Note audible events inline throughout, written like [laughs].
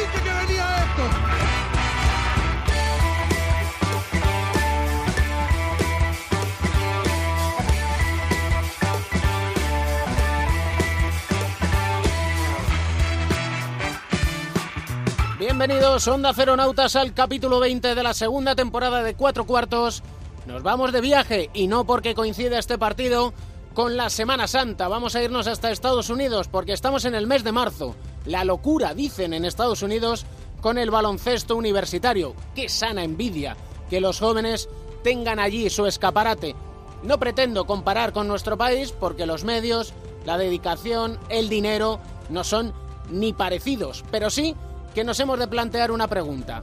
Dije que venía esto. Bienvenidos, Onda Nautas al capítulo 20 de la segunda temporada de Cuatro Cuartos. Nos vamos de viaje y no porque coincida este partido con la Semana Santa. Vamos a irnos hasta Estados Unidos porque estamos en el mes de marzo. La locura, dicen en Estados Unidos, con el baloncesto universitario. Qué sana envidia que los jóvenes tengan allí su escaparate. No pretendo comparar con nuestro país porque los medios, la dedicación, el dinero no son ni parecidos, pero sí que nos hemos de plantear una pregunta.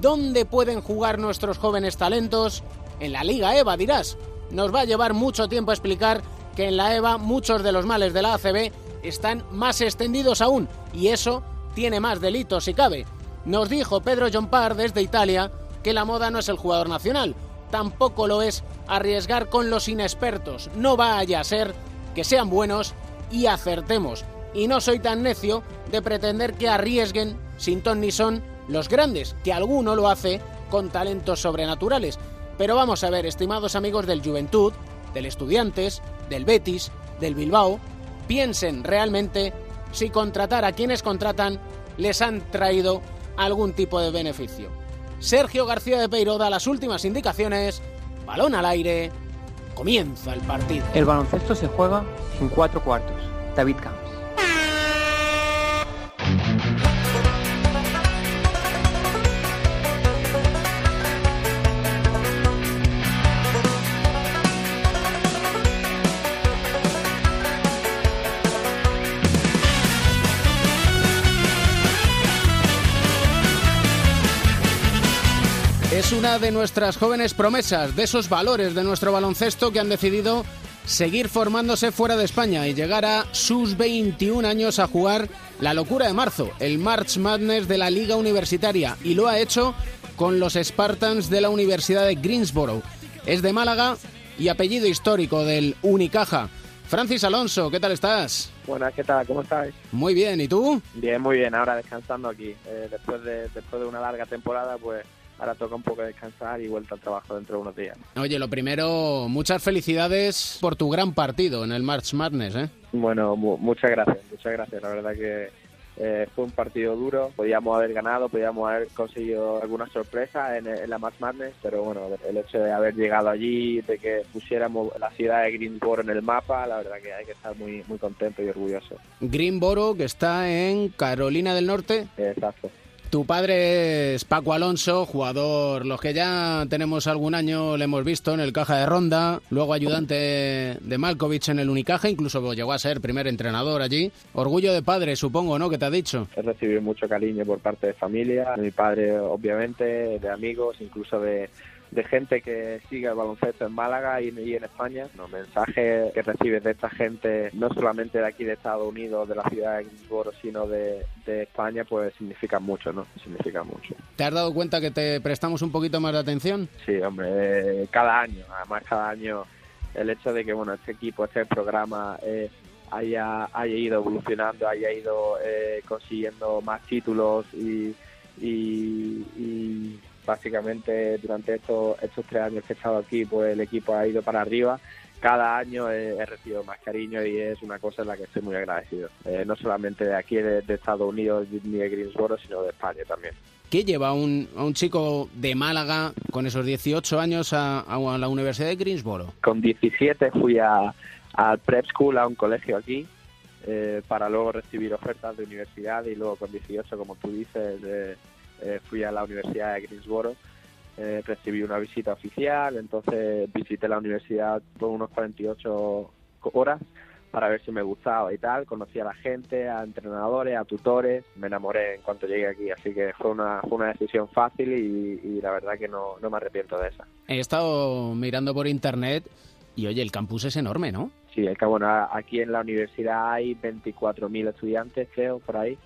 ¿Dónde pueden jugar nuestros jóvenes talentos? En la Liga EVA, dirás. Nos va a llevar mucho tiempo explicar que en la EVA muchos de los males de la ACB están más extendidos aún, y eso tiene más delitos si cabe. Nos dijo Pedro Jompar desde Italia que la moda no es el jugador nacional, tampoco lo es arriesgar con los inexpertos. No vaya a ser que sean buenos y acertemos. Y no soy tan necio de pretender que arriesguen sin ton ni son los grandes, que alguno lo hace con talentos sobrenaturales. Pero vamos a ver, estimados amigos del Juventud, del Estudiantes, del Betis, del Bilbao, piensen realmente si contratar a quienes contratan les han traído algún tipo de beneficio. Sergio García de Peiro da las últimas indicaciones, balón al aire, comienza el partido. El baloncesto se juega en cuatro cuartos. David Camps. Una de nuestras jóvenes promesas, de esos valores de nuestro baloncesto que han decidido seguir formándose fuera de España y llegar a sus 21 años a jugar la locura de marzo, el March Madness de la Liga Universitaria, y lo ha hecho con los Spartans de la Universidad de Greensboro. Es de Málaga y apellido histórico del Unicaja. Francis Alonso, ¿qué tal estás? Buenas, ¿qué tal? ¿Cómo estáis? Muy bien, ¿y tú? Bien, muy bien. Ahora descansando aquí. Eh, después, de, después de una larga temporada, pues ahora toca un poco descansar y vuelta al trabajo dentro de unos días. Oye, lo primero, muchas felicidades por tu gran partido en el March Madness, ¿eh? Bueno, mu muchas gracias, muchas gracias. La verdad que eh, fue un partido duro. Podíamos haber ganado, podíamos haber conseguido alguna sorpresa en, en, la March Madness, pero bueno, el hecho de haber llegado allí, de que pusiéramos la ciudad de Greensboro en el mapa, la verdad que hay que estar muy, muy contento y orgulloso. Greensboro, que está en Carolina del Norte. Exacto. Tu padre es Paco Alonso, jugador, los que ya tenemos algún año le hemos visto en el Caja de Ronda, luego ayudante de Malkovich en el Unicaja, incluso llegó a ser primer entrenador allí. Orgullo de padre, supongo, ¿no? ¿Qué te ha dicho? He recibido mucho cariño por parte de familia, de mi padre obviamente, de amigos, incluso de de gente que sigue el baloncesto en Málaga y, y en España. Los mensajes que recibes de esta gente, no solamente de aquí de Estados Unidos, de la ciudad de Greensboro, sino de, de, España, pues significan mucho, ¿no? Significan mucho. ¿Te has dado cuenta que te prestamos un poquito más de atención? Sí, hombre, eh, cada año, además cada año, el hecho de que, bueno, este equipo, este programa... Eh, haya, haya ido evolucionando, haya ido eh, consiguiendo más títulos y, y, y básicamente durante estos, estos tres años que he estado aquí, pues el equipo ha ido para arriba. Cada año he, he recibido más cariño y es una cosa en la que estoy muy agradecido. Eh, no solamente de aquí, de, de, Estados Unidos, ni de Greensboro, sino de España también. ¿Qué lleva a un, a un chico de Málaga con esos 18 años a, a la Universidad de Greensboro? Con 17 fui a, al Prep School, a un colegio aquí, eh, para luego recibir ofertas de universidad y luego con 18, como tú dices, de, eh, fui a la Universidad de Greensboro, eh, recibí una visita oficial, entonces visité la universidad por unos 48 horas para ver si me gustaba y tal. Conocí a la gente, a entrenadores, a tutores, me enamoré en cuanto llegué aquí, así que fue una, fue una decisión fácil y, y la verdad que no, no me arrepiento de esa. He estado mirando por internet y oye, el campus es enorme, ¿no? Sí, es que bueno, aquí en la universidad hay 24.000 estudiantes, creo, por ahí.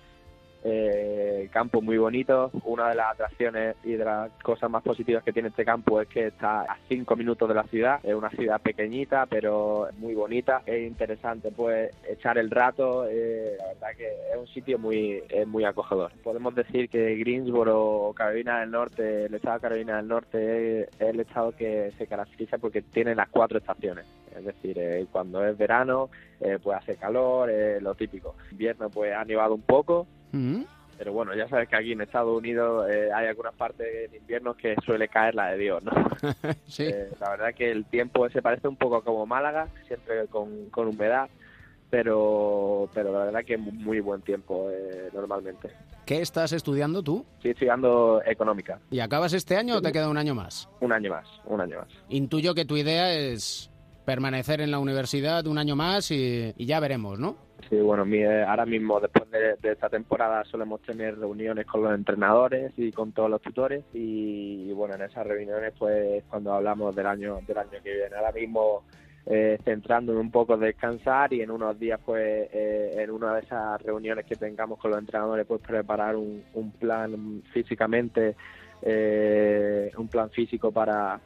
Eh, campo muy bonito. Una de las atracciones y de las cosas más positivas que tiene este campo es que está a cinco minutos de la ciudad. Es una ciudad pequeñita, pero muy bonita. Es interesante pues echar el rato. Eh, la verdad que es un sitio muy, es muy acogedor. Podemos decir que Greensboro Carolina del Norte, el estado de Carolina del Norte es el estado que se caracteriza porque tiene las cuatro estaciones. Es decir, eh, cuando es verano, eh, pues hace calor, eh, lo típico. Invierno, pues ha nevado un poco. Mm. Pero bueno, ya sabes que aquí en Estados Unidos eh, hay algunas partes de invierno que suele caer la de Dios, ¿no? [laughs] sí. Eh, la verdad que el tiempo se parece un poco como Málaga, siempre con, con humedad, pero, pero la verdad que es muy buen tiempo eh, normalmente. ¿Qué estás estudiando tú? Estoy estudiando económica, ¿Y acabas este año o te queda un año más? un año más, un año más. Intuyo que tu idea es permanecer en la universidad un año más y, y ya veremos, ¿no? Sí, bueno, eh, ahora mismo después de, de esta temporada solemos tener reuniones con los entrenadores y con todos los tutores y, bueno, en esas reuniones pues cuando hablamos del año del año que viene. Ahora mismo eh, centrándome un poco en descansar y en unos días pues eh, en una de esas reuniones que tengamos con los entrenadores pues preparar un, un plan físicamente, eh, un plan físico para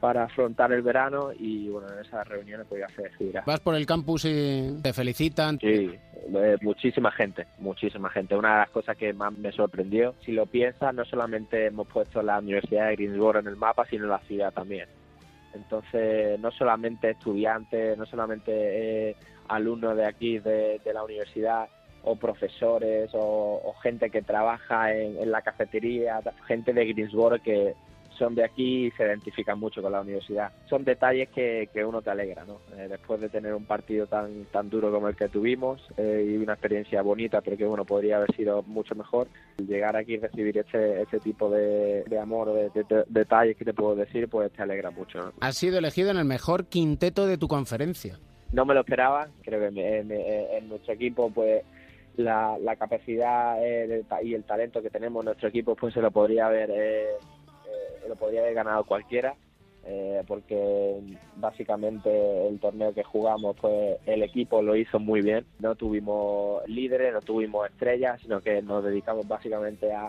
para afrontar el verano y bueno en esas reuniones pues ya se decidirá. Vas por el campus y te felicitan. Sí, eh, muchísima gente, muchísima gente. Una de las cosas que más me sorprendió, si lo piensas, no solamente hemos puesto la Universidad de Greensboro en el mapa, sino la ciudad también. Entonces, no solamente estudiantes, no solamente eh, alumnos de aquí, de, de la universidad, o profesores, o, o gente que trabaja en, en la cafetería, gente de Greensboro que son de aquí y se identifican mucho con la universidad. Son detalles que, que uno te alegra, ¿no? Eh, después de tener un partido tan tan duro como el que tuvimos eh, y una experiencia bonita, pero que bueno podría haber sido mucho mejor. Llegar aquí y recibir este este tipo de, de amor, de, de- de- detalles que te puedo decir, pues te alegra mucho. ¿no? Has sido elegido en el mejor quinteto de tu conferencia. no me lo esperaba. Creo que en nuestro equipo, pues la, la capacidad eh, y el talento que tenemos en nuestro equipo, pues se lo podría haber, lo podría haber ganado cualquiera. eh, porque básicamente el torneo que jugamos, pues el equipo lo hizo muy bien. No tuvimos líderes, no tuvimos estrellas, sino que nos dedicamos básicamente a,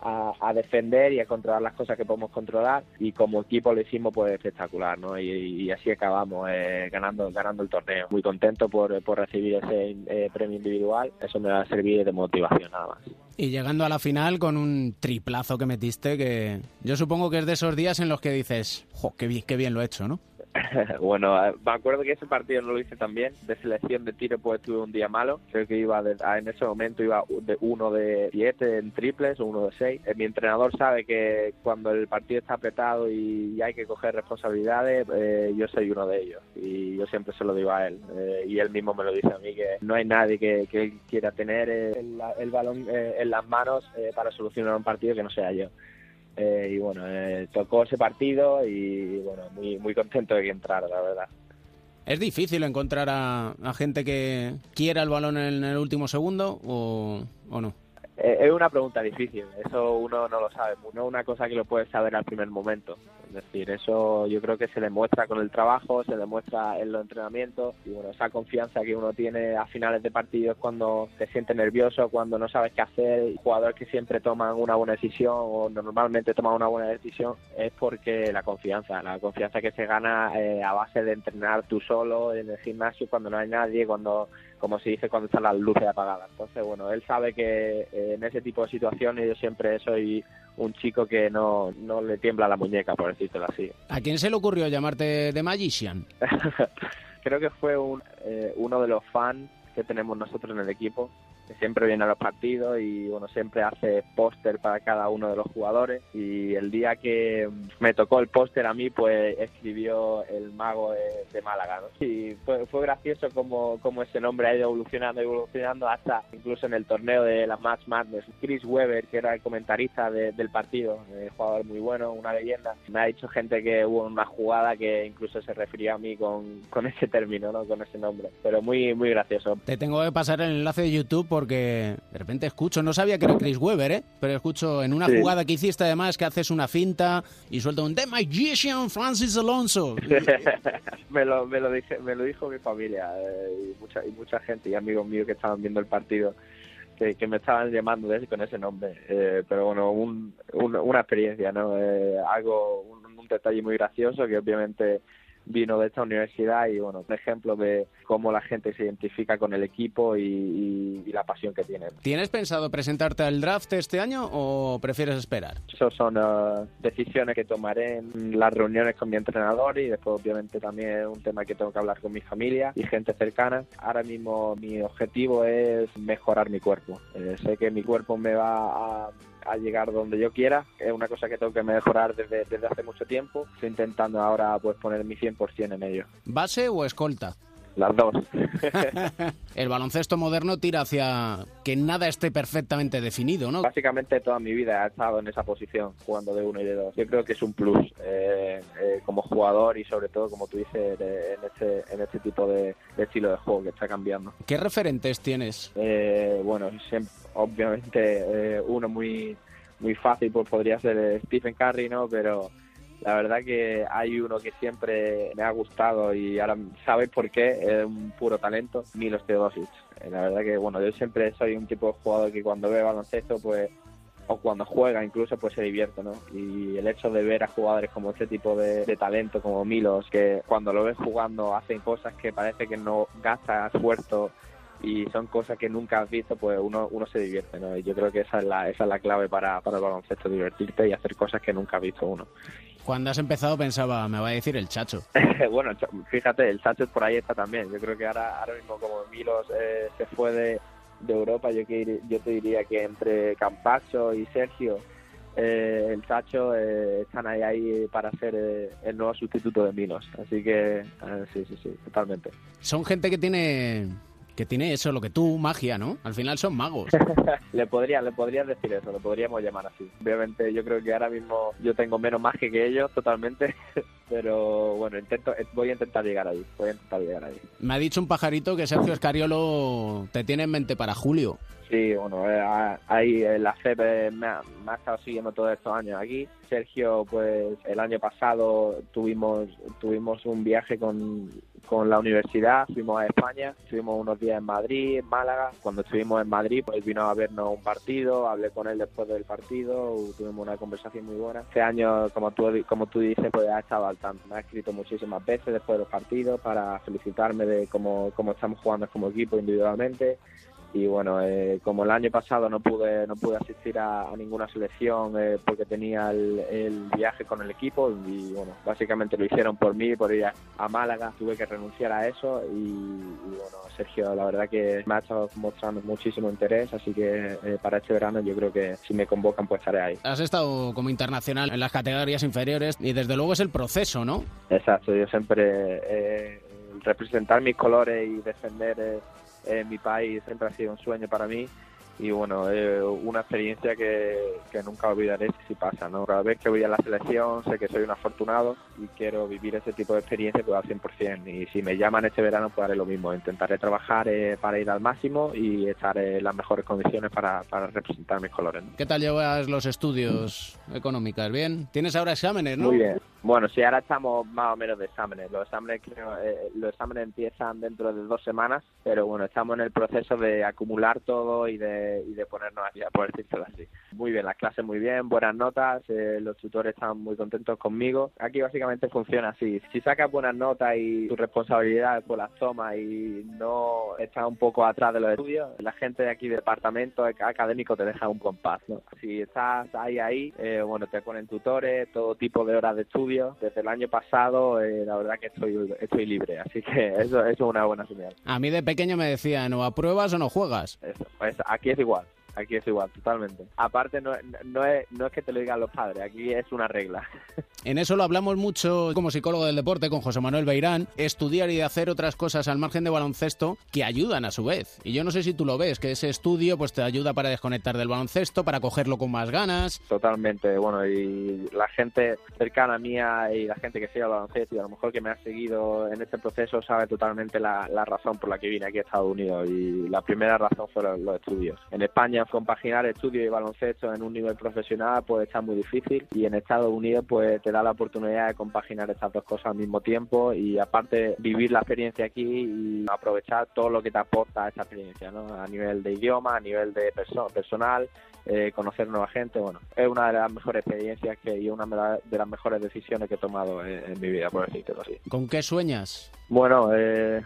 a, defender y a controlar las cosas que podemos controlar y como equipo lo hicimos pues espectacular ¿no? y, y así acabamos eh, ganando ganando el torneo muy contento por, por recibir ese eh, premio individual eso me va a servir de motivación nada más Y llegando a la final con un triplazo que metiste que yo supongo que es de esos días en los que dices, jo, qué bien, qué bien lo he hecho, ¿no? [laughs] bueno, me acuerdo que ese partido no lo hice tan bien. De selección de tiro, pues tuve un día malo. Creo que iba de- en ese momento iba de uno de siete en triples o uno de seis. Eh, Mi entrenador sabe que cuando el partido está apretado y hay que coger responsabilidades, eh, yo soy uno de ellos. Y yo siempre se lo digo a él. Eh, y él mismo me lo dice a mí, que no hay nadie que, que quiera tener eh, el, balón en las manos para solucionar un partido que no sea yo. Eh, y bueno, eh, tocó ese partido y bueno, muy, muy contento de que entrara, la verdad. ¿Es difícil encontrar a, a gente que quiera el balón en el último segundo o, o no? Eh, es una pregunta difícil, eso uno no lo sabe, no es una cosa que lo puedes saber al primer momento. Es decir, eso yo creo que se demuestra con el trabajo, se demuestra en los entrenamientos y bueno, esa confianza que uno tiene a finales de partidos cuando te sientes nervioso, cuando no sabes qué hacer, jugadores que siempre toman una buena decisión o normalmente toman una buena decisión es porque la confianza, la confianza que se gana eh, a base de entrenar tú solo en el gimnasio cuando no hay nadie, cuando como se dice cuando están las luces apagadas. Entonces, bueno, él sabe que eh, en ese tipo de situaciones yo siempre soy un chico que no, no le tiembla la muñeca, por decírtelo así. ¿A quién se le ocurrió llamarte The Magician? [laughs] Creo que fue un, eh, uno de los fans que tenemos nosotros en el equipo. Que siempre viene a los partidos y bueno, siempre hace póster para cada uno de los jugadores y el día que me tocó el póster a mí, pues escribió el mago de, Málaga, ¿no? Y fue, fue gracioso como, como ese nombre ha ido evolucionando, evolucionando hasta incluso en el torneo de la Match Madness. Chris Weber, que era el comentarista del partido, un jugador muy bueno, una leyenda, me ha dicho gente que hubo una jugada que incluso se refería a mí con, con ese término, ¿no? Con ese nombre. Pero muy, muy gracioso. Te tengo que pasar el enlace de YouTube porque de repente escucho, no sabía que era Chris Weber, ¿eh? Pero escucho en una jugada que hiciste además que haces una finta y suelta un The Magician Francis Alonso. [laughs] me, lo, me, lo dije, me lo dijo mi familia eh, y, mucha, y mucha gente y amigos míos que estaban viendo el partido que, me estaban llamando de con ese nombre. Eh, pero bueno, un, una experiencia, ¿no? Eh, algo, un, un, detalle muy gracioso que obviamente vino de esta universidad y bueno, un ejemplo de cómo la gente se identifica con el equipo y, la pasión que tiene. ¿Tienes pensado presentarte al draft este año o prefieres esperar? Esas son uh, decisiones que tomaré en las reuniones con mi entrenador y después obviamente también es un tema que tengo que hablar con mi familia y gente cercana. Ahora mismo mi objetivo es mejorar mi cuerpo. Eh, sé que mi cuerpo me va a a llegar donde yo quiera. Es una cosa que tengo que mejorar desde, desde hace mucho tiempo. Estoy intentando ahora pues poner mi 100% en ello. ¿Base o escolta? Las dos. [laughs] el baloncesto moderno tira hacia que nada esté perfectamente definido, ¿no? Básicamente toda mi vida he estado en esa posición, jugando de uno y de dos. Yo creo que es un plus eh, eh, como jugador y sobre todo, como tú dices, en, este, en este tipo de, estilo de juego que está cambiando. ¿Qué referentes tienes? Eh, bueno, obviamente uno muy muy fácil pues podría ser Stephen Curry, ¿no? Pero la verdad que hay uno que siempre me ha gustado y ahora sabes por qué, es un puro talento, Milos Teodosic. Eh, la verdad que, bueno, yo siempre soy un tipo de jugador que cuando ve baloncesto, pues, o cuando juega incluso, pues se divierte, ¿no? Y el hecho de ver a jugadores como este tipo de, talento, como Milos, que cuando lo ves jugando hacen cosas que parece que no gasta esfuerzo y son cosas que nunca has visto, pues uno, uno se divierte, ¿no? Y yo creo que esa es la, esa es la clave para, para el baloncesto, divertirte y hacer cosas que nunca ha visto uno. Cuando has empezado pensaba, me va a decir el Chacho. [laughs] bueno, fíjate, el Chacho por ahí está también. Yo creo que ahora, ahora mismo como Milos eh, se fue de, Europa, yo, que, yo te diría que entre Campacho y Sergio, eh, el Chacho eh, están ahí, ahí para ser el nuevo sustituto de Milos. Así que sí, sí, sí, totalmente. Son gente que tiene que tiene eso, lo que tú, magia, ¿no? Al final son magos. [laughs] le podría, le podrías decir eso, lo podríamos llamar así. Obviamente yo creo que ahora mismo yo tengo menos magia que ellos totalmente, [laughs] pero bueno, intento, voy a intentar llegar ahí, voy a intentar llegar ahí. Me ha dicho un pajarito que Sergio Escariolo te tiene en mente para julio. Sí, bueno, eh, ahí la FEP me ha, me ha, estado siguiendo todos estos años aquí. Sergio, pues el año pasado tuvimos tuvimos un viaje con, con la universidad, fuimos a España, estuvimos unos días en Madrid, en Málaga. Cuando estuvimos en Madrid, pues vino a vernos un partido, hablé con él después del partido, tuvimos una conversación muy buena. Este año, como tú, como tú dices, pues ha estado al tanto. Me ha escrito muchísimas veces después de los partidos para felicitarme de cómo, cómo estamos jugando como equipo individualmente y bueno eh, como el año pasado no pude no pude asistir a, ninguna selección eh, porque tenía el, viaje con el equipo y bueno básicamente lo hicieron por mí por ir a, Málaga. Tuve que renunciar a eso y, bueno Sergio la verdad que me ha estado mostrando muchísimo interés así que eh, para este verano yo creo que si me convocan pues estaré ahí. Has estado como internacional en las categorías inferiores y desde luego es el proceso no exacto yo siempre representar mis colores y defender en mi país siempre ha sido un sueño para mí y bueno, es una experiencia que, que, nunca olvidaré si pasa, ¿no? Cada vez que voy a la selección sé que soy un afortunado y quiero vivir ese tipo de experiencia pues al 100% y si me llaman este verano pues haré lo mismo, intentaré trabajar eh, para ir al máximo y estar en las mejores condiciones para, para representar mis colores. ¿Qué tal llevas los estudios económicos? ¿Bien? ¿Tienes ahora exámenes, no? Muy bien. Bueno, sí, ahora estamos más o menos de exámenes. Los exámenes, eh, los exámenes empiezan dentro de dos semanas, pero bueno, estamos en el proceso de acumular todo y de de, y de ponernos al día, por decirlo así. Muy bien, las clases muy bien, buenas notas, eh, los tutores están muy contentos conmigo. Aquí básicamente funciona así. Si sacas buenas notas y tu responsabilidad por las tomas y no estás un poco atrás de los estudios, la gente de aquí, departamento académico, te deja un compás. ¿no? Si estás ahí, ahí, eh, bueno, te ponen tutores, todo tipo de horas de estudio. Desde el año pasado, eh, la verdad que estoy, estoy libre, así que eso, eso es una buena señal. A mí de pequeño me decían, o apruebas o no juegas. Eso, pues aquí es igual. Aquí es igual, totalmente. Aparte, no, no, es, no es que te lo digan los padres, aquí es una regla. [laughs] En eso lo hablamos mucho como psicólogo del deporte con José Manuel Beirán, estudiar y hacer otras cosas al margen de baloncesto que ayudan a su vez. Y yo no sé si tú lo ves, que ese estudio pues te ayuda para desconectar del baloncesto, para cogerlo con más ganas. Totalmente, bueno, y la gente cercana a mía y la gente que sigue el baloncesto y a lo mejor que me ha seguido en este proceso sabe totalmente la, la razón por la que vine aquí a Estados Unidos y la primera razón fueron los estudios. En España compaginar estudio y baloncesto en un nivel profesional puede estar muy difícil y en Estados Unidos pues te da la oportunidad de compaginar estas dos cosas al mismo tiempo y aparte vivir la experiencia aquí y aprovechar todo lo que te aporta esta experiencia, ¿no? A nivel de idioma, a nivel de perso personal, eh, conocer nueva gente, bueno, es una de las mejores experiencias que y una de las mejores decisiones que he tomado en, en mi vida, por decirlo así. ¿Con qué sueñas? Bueno, eh,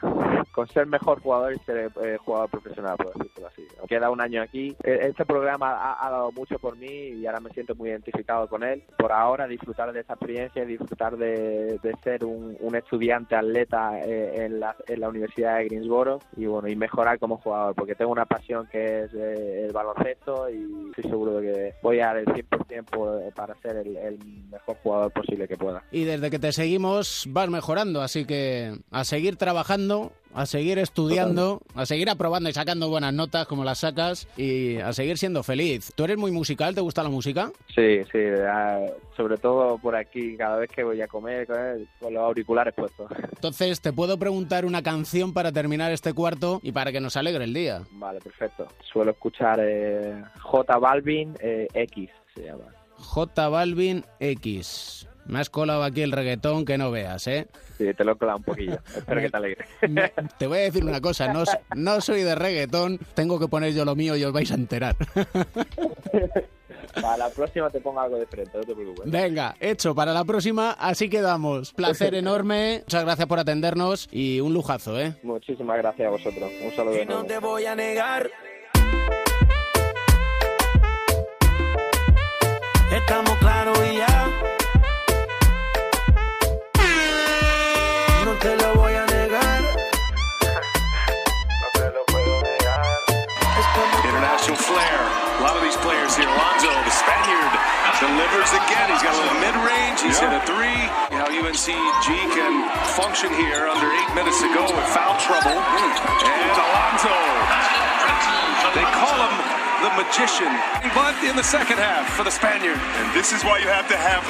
con ser mejor jugador y ser eh, jugador profesional, por decirlo así. Queda un año aquí. Este programa ha, ha, dado mucho por mí y ahora me siento muy identificado con él. Por ahora, disfrutar de esta experiencia, disfrutar de, de ser un, un, estudiante atleta eh, en, la, en, la, Universidad de Greensboro y bueno y mejorar como jugador, porque tengo una pasión que es eh, el baloncesto y estoy seguro de que voy a dar el 100% para ser el, el mejor jugador posible que pueda. Y desde que te seguimos vas mejorando, así que a seguir trabajando, a seguir estudiando, a seguir aprobando y sacando buenas notas como las sacas y a seguir siendo feliz. ¿Tú eres muy musical? ¿Te gusta la música? Sí, sí, sobre todo por aquí, cada vez que voy a comer con los auriculares puestos. [laughs] Entonces, te puedo preguntar una canción para terminar este cuarto y para que nos alegre el día. Vale, perfecto. Suelo escuchar eh, J Balvin eh, X, se llama. J Balvin X. Me has colado aquí el reggaetón que no veas, ¿eh? Sí, te lo he colado un poquillo. [laughs] Espero que te alegre. te voy a decir una cosa, no, no soy de reggaetón, tengo que poner yo lo mío y os vais a enterar. [laughs] Para la próxima te pongo algo de frente, no te preocupes. Venga, hecho, para la próxima, así quedamos. Placer [laughs] enorme, muchas gracias por atendernos y un lujazo, ¿eh? Muchísimas gracias a vosotros. Un saludo. Y no te voy a negar. Estamos claros y ya. Te lo voy a negar. no te lo puedo negar. International flair. A lot of these players here. Alonzo, the Spaniard, delivers again. He's got a little mid-range. He's yeah. hit a three. You know, UNCG can function here under eight minutes to go with foul trouble. And Alonzo. They call him the magician. But in the second half for the Spaniard. And this is why you have to have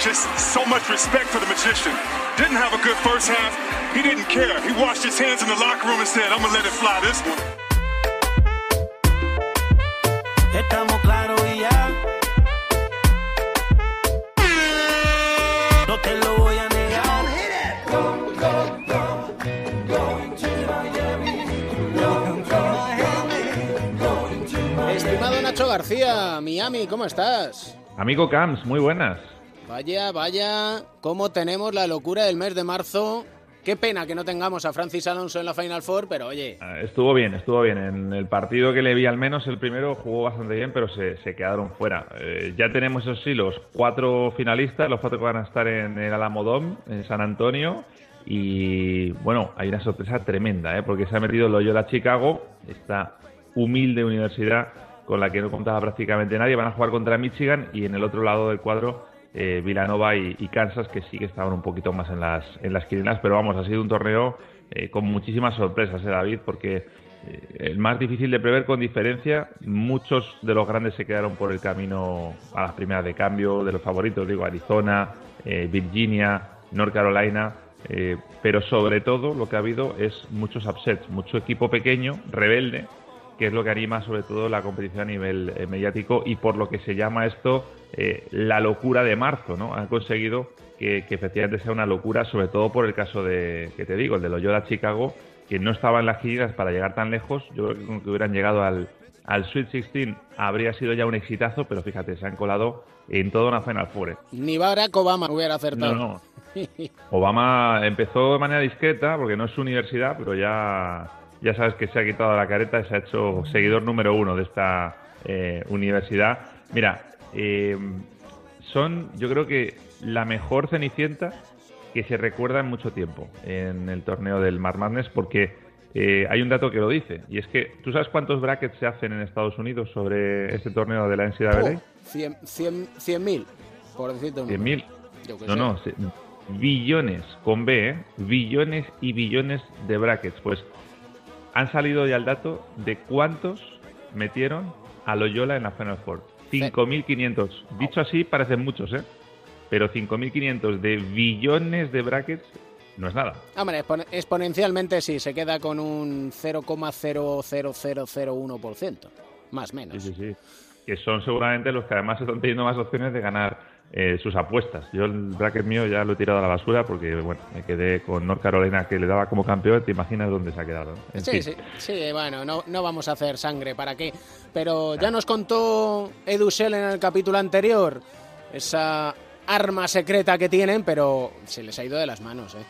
just so much respect for the magician. Didn't have a good first half. He didn't care. He washed his hands in the locker room and said, I'm going to let it fly this one. Estamos claros y ya. No te lo voy a negar. Go, go, go. Going to Miami. Going to Miami. Going to Miami. Estimado Nacho García, Miami, ¿cómo estás? Amigo Camps, muy buenas. Vaya, vaya, cómo tenemos la locura del mes de marzo. Qué pena que no tengamos a Francis Alonso en la Final Four, pero oye. Estuvo bien, estuvo bien. En el partido que le vi al menos, el primero jugó bastante bien, pero se, se quedaron fuera. Eh, ya tenemos, eso sí, los cuatro finalistas, los cuatro que van a estar en el Alamodón, en San Antonio. Y bueno, hay una sorpresa tremenda, ¿eh? porque se ha metido Loyola Chicago, esta humilde universidad con la que no contaba prácticamente nadie. Van a jugar contra Michigan y en el otro lado del cuadro eh, Villanova y, Kansas, que sí que estaban un poquito más en las, en las quinielas, pero vamos, ha sido un torneo eh, con muchísimas sorpresas, ¿eh, David? Porque eh, el más difícil de prever con diferencia, muchos de los grandes se quedaron por el camino a las primeras de cambio, de los favoritos, digo, Arizona, eh, Virginia, North Carolina, pero sobre todo lo que ha habido es muchos upsets, mucho equipo pequeño, rebelde, que es lo que anima sobre todo la competición a nivel mediático y por lo que se llama esto eh, la locura de marzo, ¿no? Han conseguido que, que, efectivamente sea una locura, sobre todo por el caso de, que te digo, el de Loyola Chicago, que no estaba en las giras para llegar tan lejos, yo creo que hubieran llegado al, al Sweet 16 habría sido ya un exitazo, pero fíjate, se han colado en toda una Final Four. ¿eh? Ni Barack Obama hubiera acertado. No, [laughs] no. Obama empezó de manera discreta, porque no es su universidad, pero ya, ya sabes que se ha quitado la careta y se ha hecho seguidor número uno de esta eh, universidad. Mira, eh, son yo creo que la mejor Cenicienta que se recuerda en mucho tiempo en el torneo del Mar Madness, porque eh, hay un dato que lo dice, y es que, ¿tú sabes cuántos brackets se hacen en Estados Unidos sobre este torneo de la NCAA? Oh, 100 mil, por decirte un 100 mil. Yo qué No, sé. no, se- billones, con B, ¿eh? Billones y billones de brackets. Pues han salido ya el dato de cuántos metieron a Loyola en la Final Four. 5.500. Dicho así, parecen muchos, ¿eh? Pero 5.500 de billones de brackets no es nada. Hombre, exponencialmente sí, se queda con un 0,00001%, más o menos. Sí, sí, sí. Que son seguramente los que además están teniendo más opciones de ganar eh, sus apuestas. Yo el bracket mío ya lo he tirado a la basura porque, bueno, me quedé con North Carolina que le daba como campeón. Te imaginas dónde se ha quedado. En Sí, fin. sí, sí, bueno, no, no vamos a hacer sangre, ¿para qué? Pero ya nos contó Edu Shell en el capítulo anterior esa arma secreta que tienen, pero se les ha ido de las manos, ¿eh?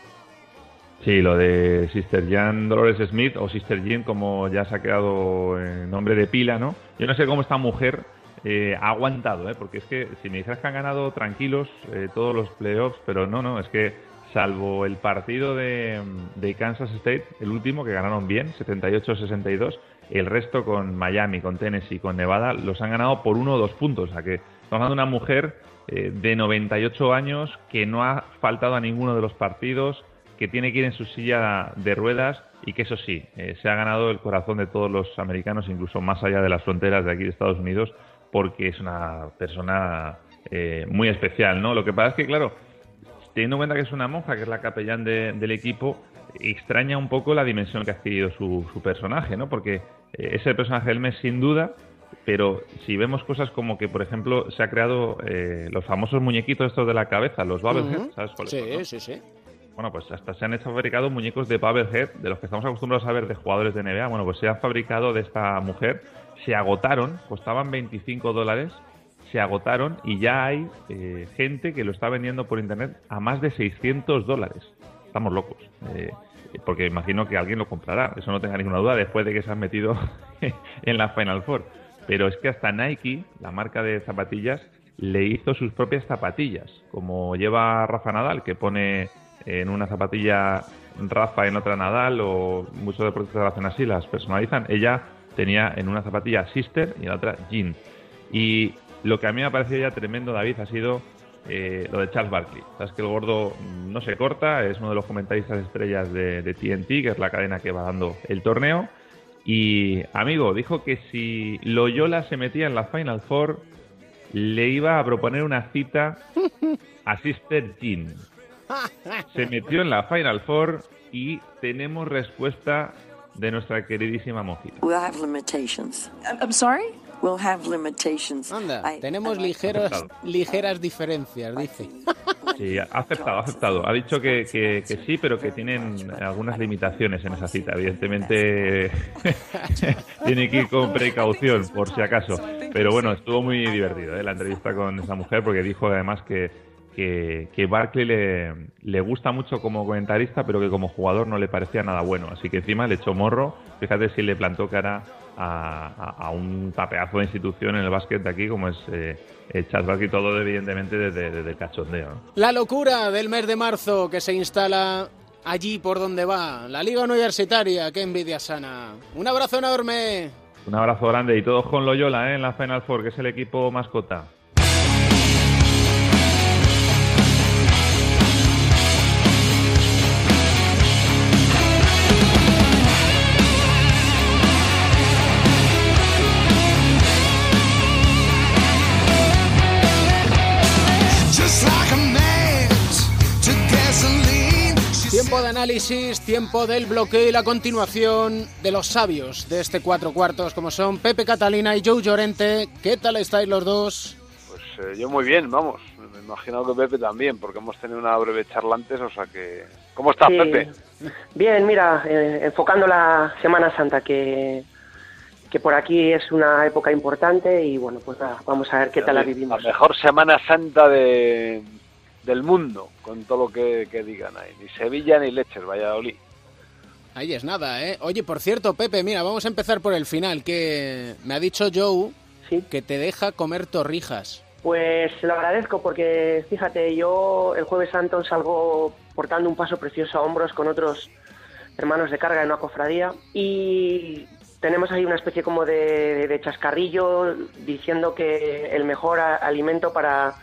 Sí, lo de Sister Jan Dolores Smith o Sister Jean, como ya se ha quedado en nombre de pila, ¿no? Yo no sé cómo esta mujer eh, ha aguantado, ¿eh? Porque es que si me dijeras que han ganado tranquilos eh, todos los playoffs, pero no, no, es que salvo el partido de, de Kansas State, el último, que ganaron bien, 78-62, el resto con Miami, con Tennessee, con Nevada, los han ganado por uno o dos puntos. O sea que estamos hablando de una mujer eh, de 98 años que no ha faltado a ninguno de los partidos, que tiene que ir en su silla de ruedas y que eso sí, eh, se ha ganado el corazón de todos los americanos, incluso más allá de las fronteras de aquí de Estados Unidos, porque es una persona eh, muy especial, ¿no? Lo que pasa es que, claro, teniendo en cuenta que es una monja, que es la capellán de- del equipo, extraña un poco la dimensión que ha adquirido su, su personaje, ¿no? Porque eh, es el personaje del mes sin duda, pero si vemos cosas como que, por ejemplo, se ha creado eh, los famosos muñequitos estos de la cabeza, los Bubblehead, Ujú. ¿sabes cuáles Sí, son, no? sí, sí. Bueno, pues hasta se han hecho fabricado muñecos de Bubblehead, de los que estamos acostumbrados a ver de jugadores de NBA. Bueno, pues se han fabricado de esta mujer, se agotaron, costaban 25 dólares, se agotaron y ya hay eh, gente que lo está vendiendo por internet a más de 600 dólares. Estamos locos. eh, porque imagino que alguien lo comprará, eso no tenga ninguna duda, después de que se han metido [laughs] en la Final Four. Pero es que hasta Nike, la marca de zapatillas, le hizo sus propias zapatillas, como lleva Rafa Nadal, que pone en una zapatilla Rafa, en otra Nadal, o muchos deportistas hacen así, las personalizan. Ella tenía en una zapatilla Sister y en la otra Jean. Y lo que a mí me ha parecido ya tremendo, David, ha sido eh, lo de Charles Barkley. Sabes que el gordo no se corta, es uno de los comentaristas estrellas de, de TNT, que es la cadena que va dando el torneo. Y, amigo, dijo que si Loyola se metía en la Final Four, le iba a proponer una cita a Sister Jean. Se metió en la Final Four y tenemos respuesta de nuestra queridísima monjita. We'll have limitations. I'm sorry? We'll have limitations. Anda, I- tenemos I Aceptado. ligeras diferencias, dice. Sí, ha aceptado, ha aceptado. Ha dicho que, que- que sí, pero que tienen algunas limitaciones en esa cita. Evidentemente, [laughs] tiene que ir con precaución, por si acaso. Pero bueno, estuvo muy divertido ¿eh? la entrevista con esa mujer, porque dijo además que, que, que Barkley le, le gusta mucho como comentarista, pero que como jugador no le parecía nada bueno. Así que encima le echó morro. Fíjate si le plantó cara a, a- a un tapeazo de institución en el básquet de aquí, como es eh, el Charles Barkley, todo evidentemente desde, desde el cachondeo. ¿no? La locura del mes de marzo que se instala allí por donde va. La Liga Universitaria, qué envidia sana. Un abrazo enorme. Un abrazo grande y todos con Loyola ¿eh? en la Final Four, que es el equipo mascota. Análisis, tiempo del bloqueo y la continuación de los sabios de este cuatro cuartos, como son Pepe Catalina y Joe Llorente. ¿Qué tal estáis los dos? Pues eh, yo muy bien, vamos. Me imagino que Pepe también, porque hemos tenido una breve charla antes, o sea que... ¿Cómo estás, Sí. Pepe? Bien, mira, eh, enfocando la Semana Santa, que, que por aquí es una época importante y bueno, pues nada, vamos a ver qué tal la vivimos. La mejor Semana Santa de, del mundo, con todo lo que, que digan ahí. Ni Sevilla ni Leches, Valladolid. Ahí es nada, ¿eh? Oye, por cierto, Pepe, mira, vamos a empezar por el final, que me ha dicho Joe que te deja comer torrijas. Pues se lo agradezco porque fíjate, yo el jueves santo salgo portando un paso precioso a hombros con otros hermanos de carga en una cofradía y tenemos ahí una especie como de, de chascarrillo diciendo que el mejor a- alimento para,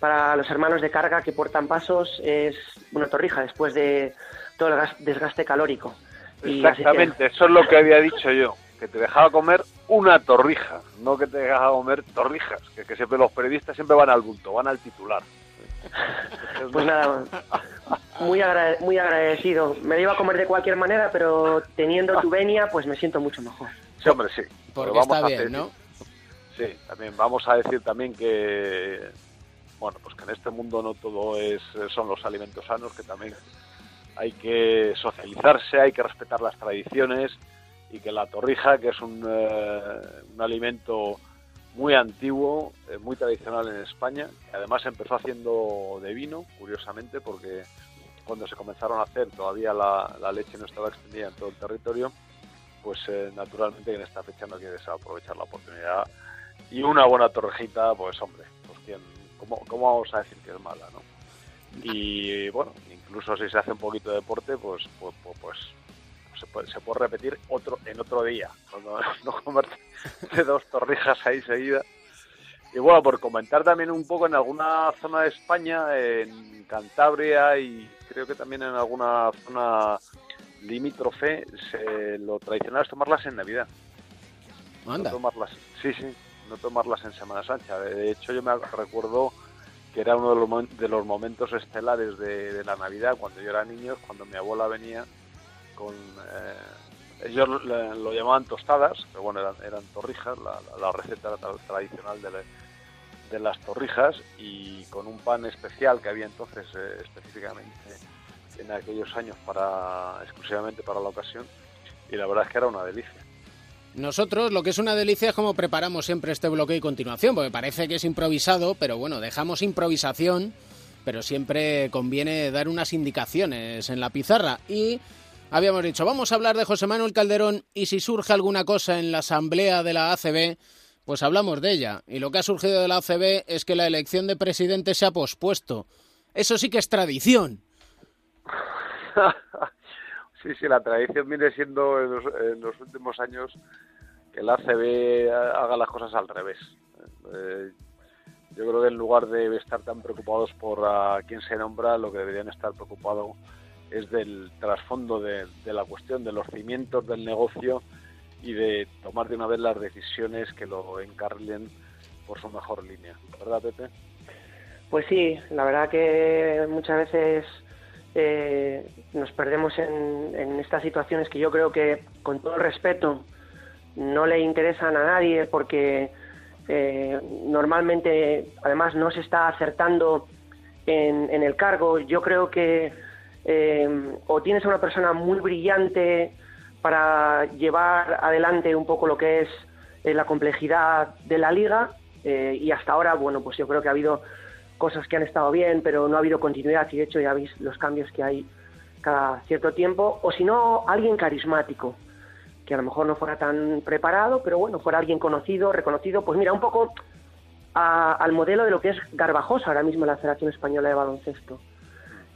para los hermanos de carga que portan pasos es una torrija después de todo el gas- desgaste calórico. Y así que- Exactamente, eso es lo que había dicho yo. Que te dejaba comer una torrija, no que te dejaba comer torrijas. Que, que siempre los periodistas siempre van al bulto, van al titular. [laughs] Pues nada, muy, agrade- muy agradecido. Me lo iba a comer de cualquier manera, pero teniendo tu venia, pues me siento mucho mejor. Sí, hombre, sí. Porque está a bien, decir- ¿no? Sí, también vamos a decir también que bueno, pues que en este mundo no todo es son los alimentos sanos, que también hay que socializarse, hay que respetar las tradiciones y que la torrija, que es un, eh, un alimento muy antiguo, eh, muy tradicional en España, que además empezó haciendo de vino, curiosamente, porque cuando se comenzaron a hacer todavía la, la leche no estaba extendida en todo el territorio, pues eh, naturalmente en esta fecha no quieres aprovechar la oportunidad. Y una buena torrejita, pues hombre, pues quién, ¿cómo, cómo vamos a decir que es mala, no? Y bueno, incluso si se hace un poquito de deporte, pues pues, pues, pues se, puede, se puede repetir otro en otro día, no, [laughs] no comerte dos torrijas ahí seguidas. Y bueno, por comentar también un poco en alguna zona de España, en Cantabria y creo que también en alguna zona limítrofe, se, lo tradicional es tomarlas en Navidad. Anda. No tomarlas, sí, sí, no tomarlas en Semana Santa. De hecho, yo me recuerdo que era uno de los, de los momentos estelares de, la Navidad cuando yo era niño, cuando mi abuela venía con... eh, ellos lo, llamaban tostadas, pero bueno, eran, eran torrijas, la, receta tradicional de, de las torrijas y con un pan especial que había entonces eh, específicamente en aquellos años para exclusivamente para la ocasión y la verdad es que era una delicia. Nosotros lo que es una delicia es como preparamos siempre este bloque y continuación, porque parece que es improvisado, pero bueno, dejamos improvisación, pero siempre conviene dar unas indicaciones en la pizarra. Y habíamos dicho, vamos a hablar de José Manuel Calderón y si surge alguna cosa en la asamblea de la ACB, pues hablamos de ella. Y lo que ha surgido de la ACB es que la elección de presidente se ha pospuesto. Eso sí que es tradición. [laughs] Sí, sí, la tradición viene siendo en los, en los últimos años que el ACB haga las cosas al revés. Eh, yo creo que en lugar de estar tan preocupados por a quién se nombra, lo que deberían estar preocupados es del trasfondo de, de la cuestión, de los cimientos del negocio y de tomar de una vez las decisiones que lo encarrilen por su mejor línea. ¿Verdad, Pepe? Pues sí, la verdad que muchas veces eh, nos perdemos en, estas situaciones que yo creo que, con todo el respeto, no le interesan a nadie porque eh, normalmente, además, no se está acertando en, el cargo. Yo creo que eh, o tienes a una persona muy brillante para llevar adelante un poco lo que es la complejidad de la liga y hasta ahora, bueno, pues yo creo que ha habido cosas que han estado bien, pero no ha habido continuidad y de hecho ya veis los cambios que hay cada cierto tiempo, o si no, alguien carismático, que a lo mejor no fuera tan preparado, pero bueno, fuera alguien conocido, reconocido, pues mira, un poco a- al modelo de lo que es Garbajosa ahora mismo la Federación Española de Baloncesto,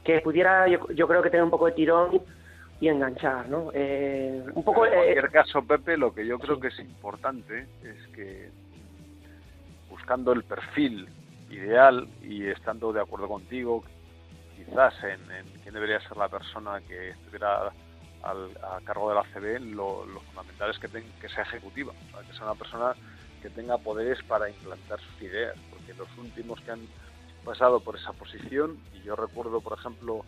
que pudiera yo, yo creo que tener un poco de tirón y enganchar, ¿no? Eh, un poco... en eh, cualquier caso, Pepe, lo que yo creo que es importante es que buscando el perfil ideal y estando de acuerdo contigo, quizás en, en quién debería ser la persona que estuviera al, a cargo de la CB, lo, lo fundamental es que, ten- que sea ejecutiva, que sea una persona que tenga poderes para implantar sus ideas, porque los últimos que han pasado por esa posición, y yo recuerdo, por ejemplo,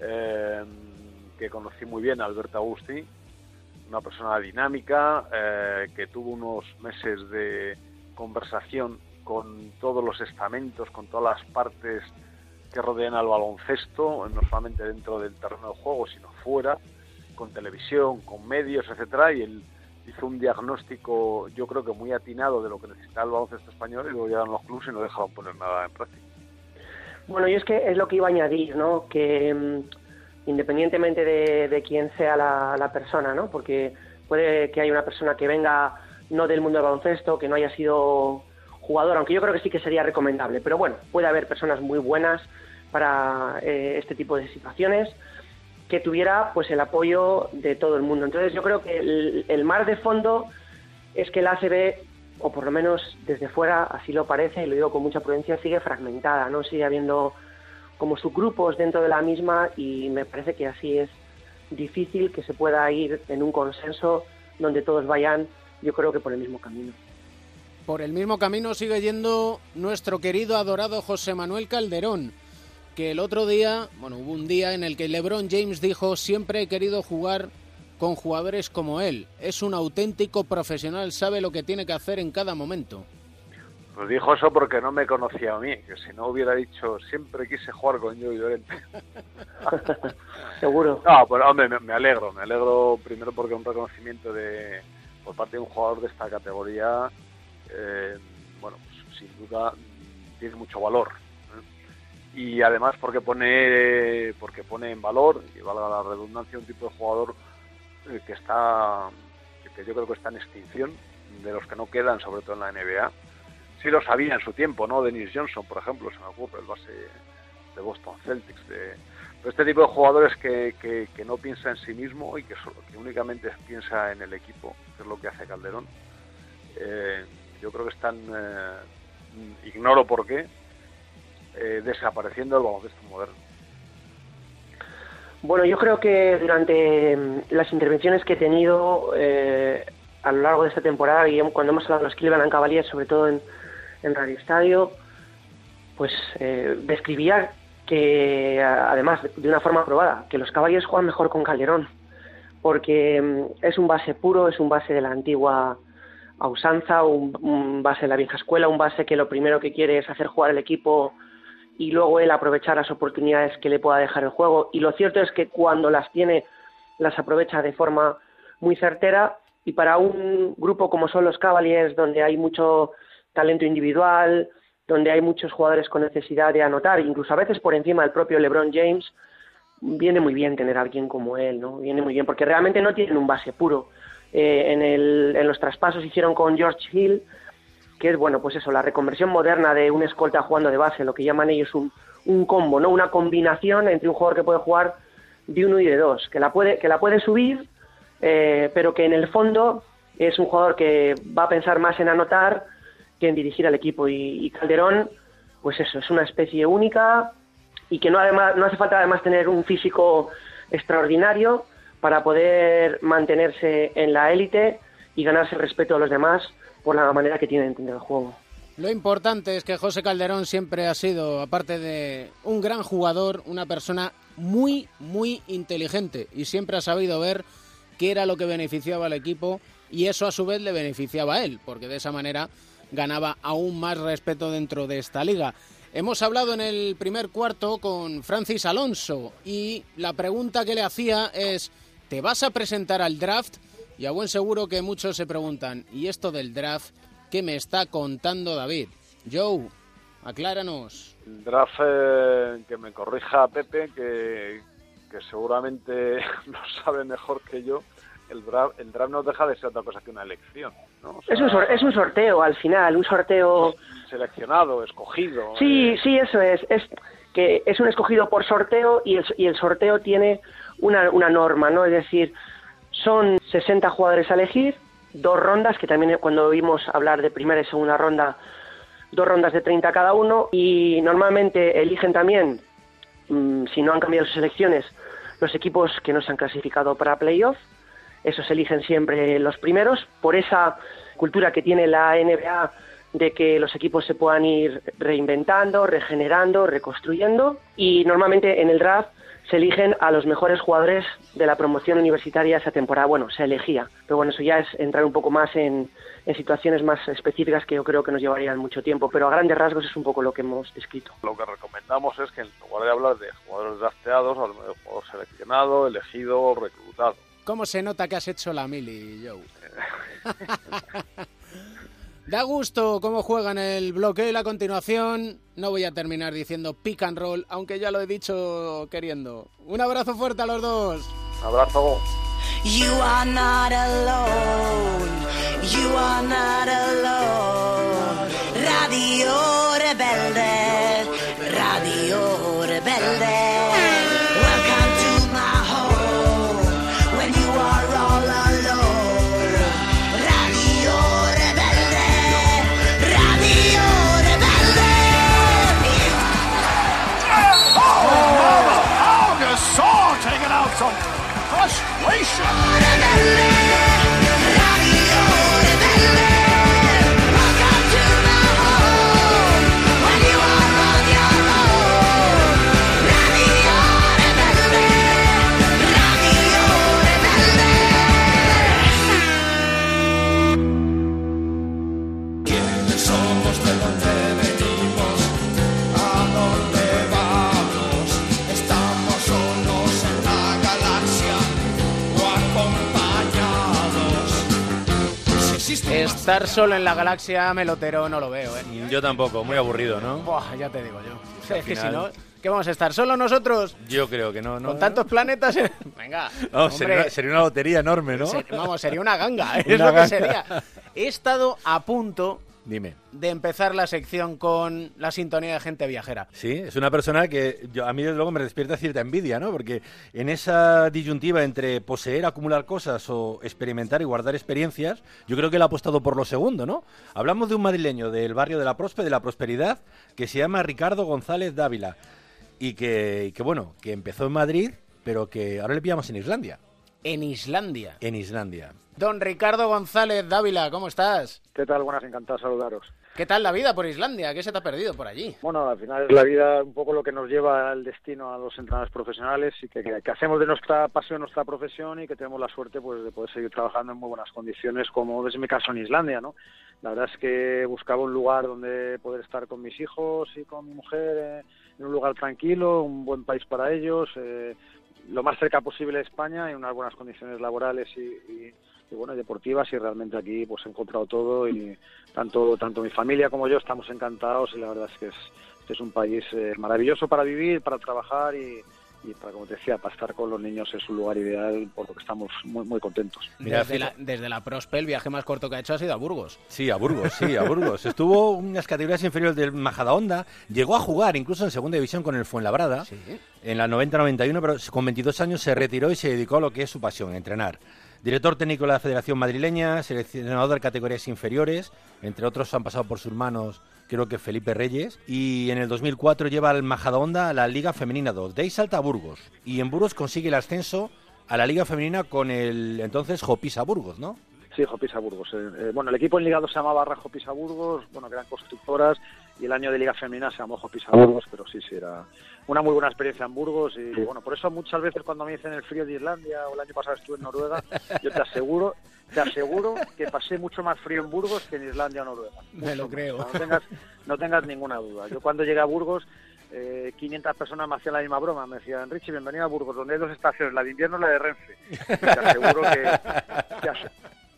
eh, que conocí muy bien a Alberto Agustí, una persona dinámica, eh, que tuvo unos meses de conversación con todos los estamentos, con todas las partes que rodean al baloncesto, no solamente dentro del terreno de juego, sino fuera, con televisión, con medios, etcétera, y el, hizo un diagnóstico, yo creo que muy atinado de lo que necesitaba el baloncesto español y luego llegaron los clubes y no dejaron poner nada en práctica. Bueno, y es que es lo que iba a añadir, ¿no? Que mm, independientemente de, de quién sea la, la persona, ¿no? Porque puede que haya una persona que venga no del mundo del baloncesto, que no haya sido jugador, aunque yo creo que sí que sería recomendable. Pero bueno, puede haber personas muy buenas para eh, este tipo de situaciones que tuviera pues el apoyo de todo el mundo. Entonces yo creo que el, mar de fondo es que la ACB, o por lo menos desde fuera, así lo parece, y lo digo con mucha prudencia, sigue fragmentada, ¿no? Sigue habiendo como subgrupos dentro de la misma y me parece que así es difícil que se pueda ir en un consenso donde todos vayan, yo creo que por el mismo camino. Por el mismo camino sigue yendo nuestro querido adorado José Manuel Calderón, que el otro día, bueno, hubo un día en el que LeBron James dijo siempre he querido jugar con jugadores como él. Es un auténtico profesional, sabe lo que tiene que hacer en cada momento. Pues dijo eso porque no me conocía a mí, que si no hubiera dicho siempre quise jugar con Joey Llorente. [laughs] Seguro. No, pues hombre, me, me alegro, me alegro primero porque un reconocimiento de por parte de un jugador de esta categoría, eh, bueno, pues, sin duda mm, tiene mucho valor. ¿eh? Y además porque pone porque pone en valor, y valga la redundancia, un tipo de jugador eh, que está que yo creo que está en extinción, de los que no quedan, sobre todo en la NBA. Sí lo sabía en su tiempo, ¿no? Dennis Johnson, por ejemplo, se me ocurre, el base de Boston Celtics, de, pero este tipo de jugadores que, que, no piensa en sí mismo y que, solo, que únicamente piensa en el equipo, que es lo que hace Calderón, yo creo que están, eh, ignoro por qué, eh, desapareciendo el baloncesto moderno. Bueno, yo creo que durante las intervenciones que he tenido eh, a lo largo de esta temporada y cuando hemos hablado de los Cleveland Cavaliers, sobre todo en, en Radio Estadio, pues describía que además de una forma probada, que los Cavaliers juegan mejor con Calderón, porque mm, es un base puro, es un base de la antigua a usanza, un, un, base de la vieja escuela, un base que lo primero que quiere es hacer jugar el equipo y luego él aprovechar las oportunidades que le pueda dejar el juego. Y lo cierto es que cuando las tiene, las aprovecha de forma muy certera. Y para un grupo como son los Cavaliers, donde hay mucho talento individual, donde hay muchos jugadores con necesidad de anotar, incluso a veces por encima del propio LeBron James, viene muy bien tener a alguien como él, ¿no? Viene muy bien, porque realmente no tienen un base puro. Eh, en, el, en los traspasos hicieron con George Hill, que es, bueno, pues eso, la reconversión moderna de un escolta jugando de base, lo que llaman ellos un, un combo, ¿no? Una combinación entre un jugador que puede jugar de uno y de dos, que la puede, que la puede subir, eh, pero que en el fondo es un jugador que va a pensar más en anotar que en dirigir al equipo. Y, y Calderón, pues eso, es una especie única y que no, además, no hace falta además tener un físico extraordinario para poder mantenerse en la élite y ganarse el respeto de los demás por la manera que tiene de entender el juego. Lo importante es que José Calderón siempre ha sido, aparte de un gran jugador, una persona muy, muy inteligente y siempre ha sabido ver qué era lo que beneficiaba al equipo y eso a su vez le beneficiaba a él, porque de esa manera ganaba aún más respeto dentro de esta liga. Hemos hablado en el primer cuarto con Francis Alonso y la pregunta que le hacía es, ¿te vas a presentar al draft? Y a buen seguro que muchos se preguntan, ¿y esto del draft qué me está contando David? Joe, acláranos. El draft, eh, que me corrija Pepe, que, que seguramente [laughs] lo sabe mejor que yo, el draft, el draft no deja de ser otra cosa que una elección. ¿no? O sea, es, un sor es un sorteo al final, un sorteo... Seleccionado, escogido. Sí, eh. sí, eso es. Es que es un escogido por sorteo y el, y el sorteo tiene una, una norma, ¿no? Es decir, son 60 jugadores a elegir, dos rondas, que también cuando vimos hablar de primera y segunda ronda, dos rondas de 30 cada uno, y normalmente eligen también, mmm, si no han cambiado sus elecciones, los equipos que no se han clasificado para playoff, esos eligen siempre los primeros, por esa cultura que tiene la NBA de que los equipos se puedan ir reinventando, regenerando, reconstruyendo, y normalmente en el draft se eligen a los mejores jugadores de la promoción universitaria esa temporada. Bueno, se elegía, pero bueno, eso ya es entrar un poco más en, en, situaciones más específicas que yo creo que nos llevarían mucho tiempo, pero a grandes rasgos es un poco lo que hemos descrito. Lo que recomendamos es que en lugar de hablar de jugadores drafteados, hablamos de jugador seleccionado, elegido, reclutado. ¿Cómo se nota que has hecho la mili, Joe? [laughs] Da gusto cómo juegan el bloqueo y la continuación. No voy a terminar diciendo pick and roll, aunque ya lo he dicho queriendo. Un abrazo fuerte a los dos. Abrazo. You are not alone. You are not alone. Radio Estar solo en la galaxia melotero no lo veo, ¿eh? Yo tampoco, muy aburrido, ¿no? Buah, ya te digo yo. es que si no, ¿qué vamos a estar solo nosotros? Yo creo que no, ¿no? Con tantos planetas. en- [laughs] Venga. Hombre, sería, una, sería una lotería enorme, ¿no? ser- vamos, sería una ganga. [laughs] Es Una lo que sería. He estado a punto Dime. de empezar la sección con la sintonía de gente viajera. Sí, es una persona que yo, a mí desde luego me despierta cierta envidia, ¿no? Porque en esa disyuntiva entre poseer, acumular cosas o experimentar y guardar experiencias, yo creo que él ha apostado por lo segundo, ¿no? Hablamos de un madrileño del barrio de la Prospe, de la Prosperidad, que se llama Ricardo González Dávila y que, y que, bueno, que empezó en Madrid, pero que ahora le pillamos en Islandia. En Islandia. En Islandia. Don Ricardo González Dávila, ¿cómo estás? ¿Qué tal? Buenas, encantado de saludaros. ¿Qué tal la vida por Islandia? ¿Qué se te ha perdido por allí? Bueno, al final es la vida un poco lo que nos lleva al destino a los entrenadores profesionales y que, que- que hacemos de nuestra pasión nuestra profesión y que tenemos la suerte pues de poder seguir trabajando en muy buenas condiciones, como es mi caso en Islandia, ¿no? La verdad es que buscaba un lugar donde poder estar con mis hijos y con mi mujer, eh, en un lugar tranquilo, un buen país para ellos, eh, lo más cerca posible de España, en unas buenas condiciones laborales y, y- bueno, deportivas y realmente aquí pues he encontrado todo y tanto tanto mi familia como yo estamos encantados y la verdad es que es, este es un país eh, maravilloso para vivir, para trabajar y, y para, como te decía, para estar con los niños es un lugar ideal por lo que estamos muy, muy contentos. desde, la, desde la Prospe, el viaje más corto que ha hecho ha sido a Burgos. Sí, a Burgos, sí, a Burgos. Estuvo en las categorías inferiores del Majadahonda, llegó a jugar incluso en segunda división con el Fuenlabrada, en la 90-91, pero con 22 años se retiró y se dedicó a lo que es su pasión, entrenar. Director técnico de la Federación Madrileña, seleccionador de categorías inferiores, entre otros han pasado por sus manos creo que Felipe Reyes, y en el 2004 lleva al Majadahonda a la Liga Femenina 2, de ahí salta a Burgos, y en Burgos consigue el ascenso a la Liga Femenina con el entonces Jopisa Burgos, ¿no? Sí, Jopisa Burgos. eh, eh, bueno, el equipo en Liga 2 se llamaba Barra Jopisa Burgos, bueno, que eran constructoras, y el año de Liga Femenina se llamó Jopisa Burgos, pero sí, sí, era una muy buena experiencia en Burgos, y bueno, por eso muchas veces cuando me dicen el frío de Islandia, o el año pasado estuve en Noruega, [laughs] yo te aseguro, te aseguro que pasé mucho más frío en Burgos que en Islandia o Noruega. Me lo Mucho creo. más. No tengas, no tengas ninguna duda. Yo cuando llegué a Burgos, eh, 500 personas me hacían la misma broma. Me decían, Richie, bienvenido a Burgos, donde hay dos estaciones, la de invierno y la de Renfe. Te aseguro que, te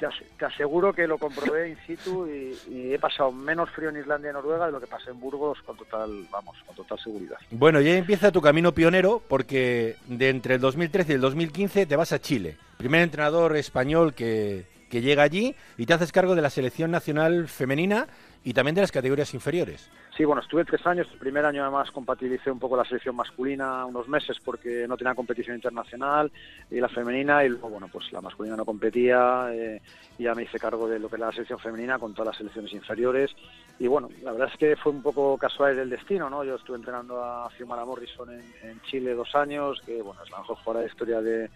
te ase- te aseguro que lo comprobé in situ y, he pasado menos frío en Islandia y Noruega de lo que pasé en Burgos con total, vamos, con total seguridad. Bueno, ya empieza tu camino pionero porque de entre el 2013 y el 2015 te vas a Chile. Primer entrenador español que llega allí y te haces cargo de la selección nacional femenina y también de las categorías inferiores. Sí, bueno, estuve tres años. El primer año además compatibilicé un poco la selección masculina unos meses porque no tenía competición internacional y la femenina y luego, bueno, pues la masculina no competía eh, y ya me hice cargo de lo que era la selección femenina con todas las selecciones inferiores y bueno, la verdad es que fue un poco casual del destino, ¿no? Yo estuve entrenando a Xiomara Morrison en, en Chile dos años, que bueno, es la mejor jugadora de historia de,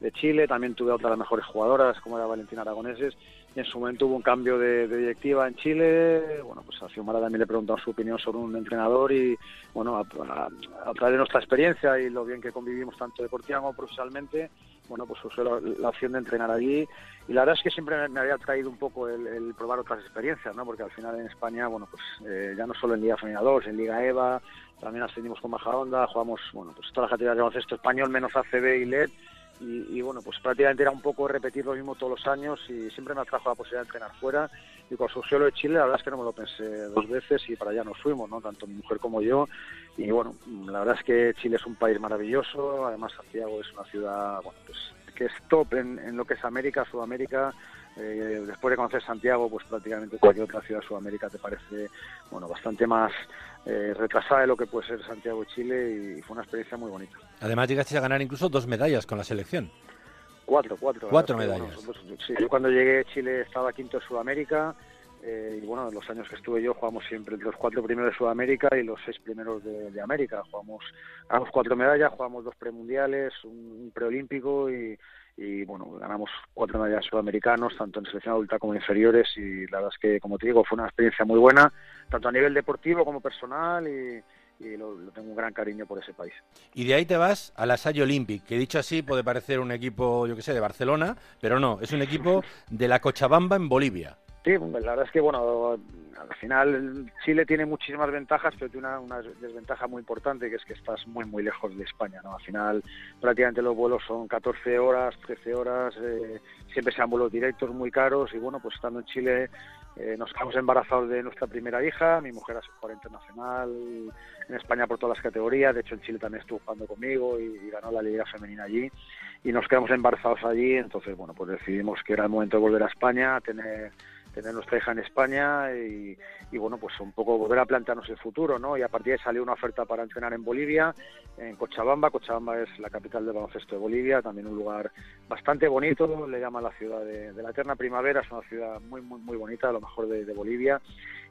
de Chile, también tuve a otra de las mejores jugadoras como era Valentina Aragoneses en su momento hubo un cambio de, directiva en Chile, bueno, pues a Xiomara también le preguntaba su opinión sobre un entrenador y bueno, a, a- través de nuestra experiencia y lo bien que convivimos tanto deportiva como profesionalmente, bueno, pues usé la, opción de entrenar allí y la verdad es que siempre me, había traído un poco el, el probar otras experiencias, ¿no? Porque al final en España, bueno, pues eh, ya no solo en Liga Femenina 2, en Liga EVA, también ascendimos con Majadahonda, jugamos, bueno, pues todas las categorías de baloncesto español menos ACB y LED y, y, bueno, pues prácticamente era un poco repetir lo mismo todos los años y siempre me atrajo la posibilidad de entrenar fuera. Y cuando surgió lo de Chile la verdad es que no me lo pensé dos veces y para allá nos fuimos, ¿no? Tanto mi mujer como yo. Y bueno, la verdad es que Chile es un país maravilloso, además Santiago es una ciudad, bueno, pues que es top en lo que es América, Sudamérica, eh, después de conocer Santiago, pues prácticamente cualquier otra ciudad de Sudamérica te parece, bueno, bastante más eh, retrasada de lo que puede ser Santiago Chile y fue una experiencia muy bonita. Además llegaste a ganar incluso dos medallas con la selección. Cuatro, cuatro. Cuatro medallas. sí, yo cuando llegué a Chile estaba quinto de Sudamérica eh, y bueno, en los años que estuve yo jugamos siempre los cuatro primeros de Sudamérica y los seis primeros de, de América. Jugamos, ganamos cuatro medallas, jugamos dos premundiales, un, un preolímpico y, y bueno, ganamos cuatro medallas sudamericanos, tanto en selección adulta como en inferiores y la verdad es que, como te digo, fue una experiencia muy buena, tanto a nivel deportivo como personal y, lo, lo tengo un gran cariño por ese país. Y de ahí te vas a la Salle Olympic, que dicho así puede parecer un equipo, yo que sé, de Barcelona, pero no, es un equipo de la Cochabamba en Bolivia. Sí, la verdad es que, bueno, al final Chile tiene muchísimas ventajas, pero tiene una, desventaja muy importante, que es que estás muy, muy lejos de España, ¿no? Al final prácticamente los vuelos son 14 horas, 13 horas, eh, siempre sean vuelos directos muy caros y, bueno, pues estando en Chile eh, nos quedamos embarazados de nuestra primera hija, mi mujer hace jugadora internacional en España por todas las categorías, de hecho en Chile también estuvo jugando conmigo y, y ganó la liga femenina allí y nos quedamos embarazados allí, entonces bueno, pues decidimos que era el momento de volver a España, tener tener nuestra hija en España y, y, bueno, pues un poco volver a plantearnos el futuro, ¿no? Y a partir de ahí salió una oferta para entrenar en Bolivia, en Cochabamba. Cochabamba es la capital del baloncesto de Bolivia, también un lugar bastante bonito, le llaman la ciudad de, de la eterna primavera, es una ciudad muy, muy, muy bonita, a lo mejor de, de Bolivia.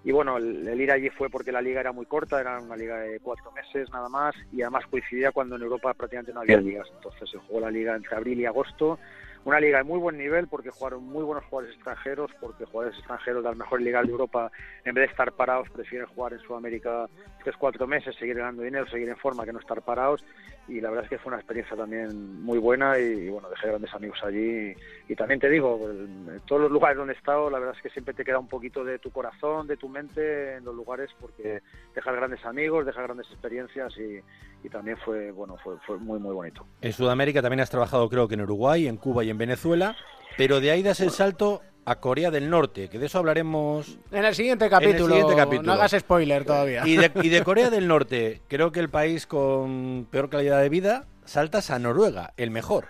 Y bueno, el, el, ir allí fue porque la liga era muy corta, era una liga de cuatro meses nada más, y además coincidía cuando en Europa prácticamente no había ligas. Entonces se jugó la liga entre abril y agosto, una liga de muy buen nivel porque jugaron muy buenos jugadores extranjeros, porque jugadores extranjeros de la mejor liga de Europa, en vez de estar parados, prefieren jugar en Sudamérica tres, cuatro meses, seguir ganando dinero, seguir en forma, que no estar parados. Y la verdad es que fue una experiencia también muy buena y, bueno, dejé grandes amigos allí. Y, también te digo, en todos los lugares donde he estado, la verdad es que siempre te queda un poquito de tu corazón, de tu mente en los lugares porque dejas grandes amigos, dejas grandes experiencias y, también fue, bueno, fue muy, muy bonito. En Sudamérica también has trabajado creo que en Uruguay, en Cuba y en Venezuela, pero de ahí das el salto a Corea del Norte, que de eso hablaremos en el siguiente capítulo. En el siguiente capítulo. No hagas spoiler todavía. Y de, y de, [laughs] Corea del Norte, creo que el país con peor calidad de vida, saltas a Noruega, el mejor.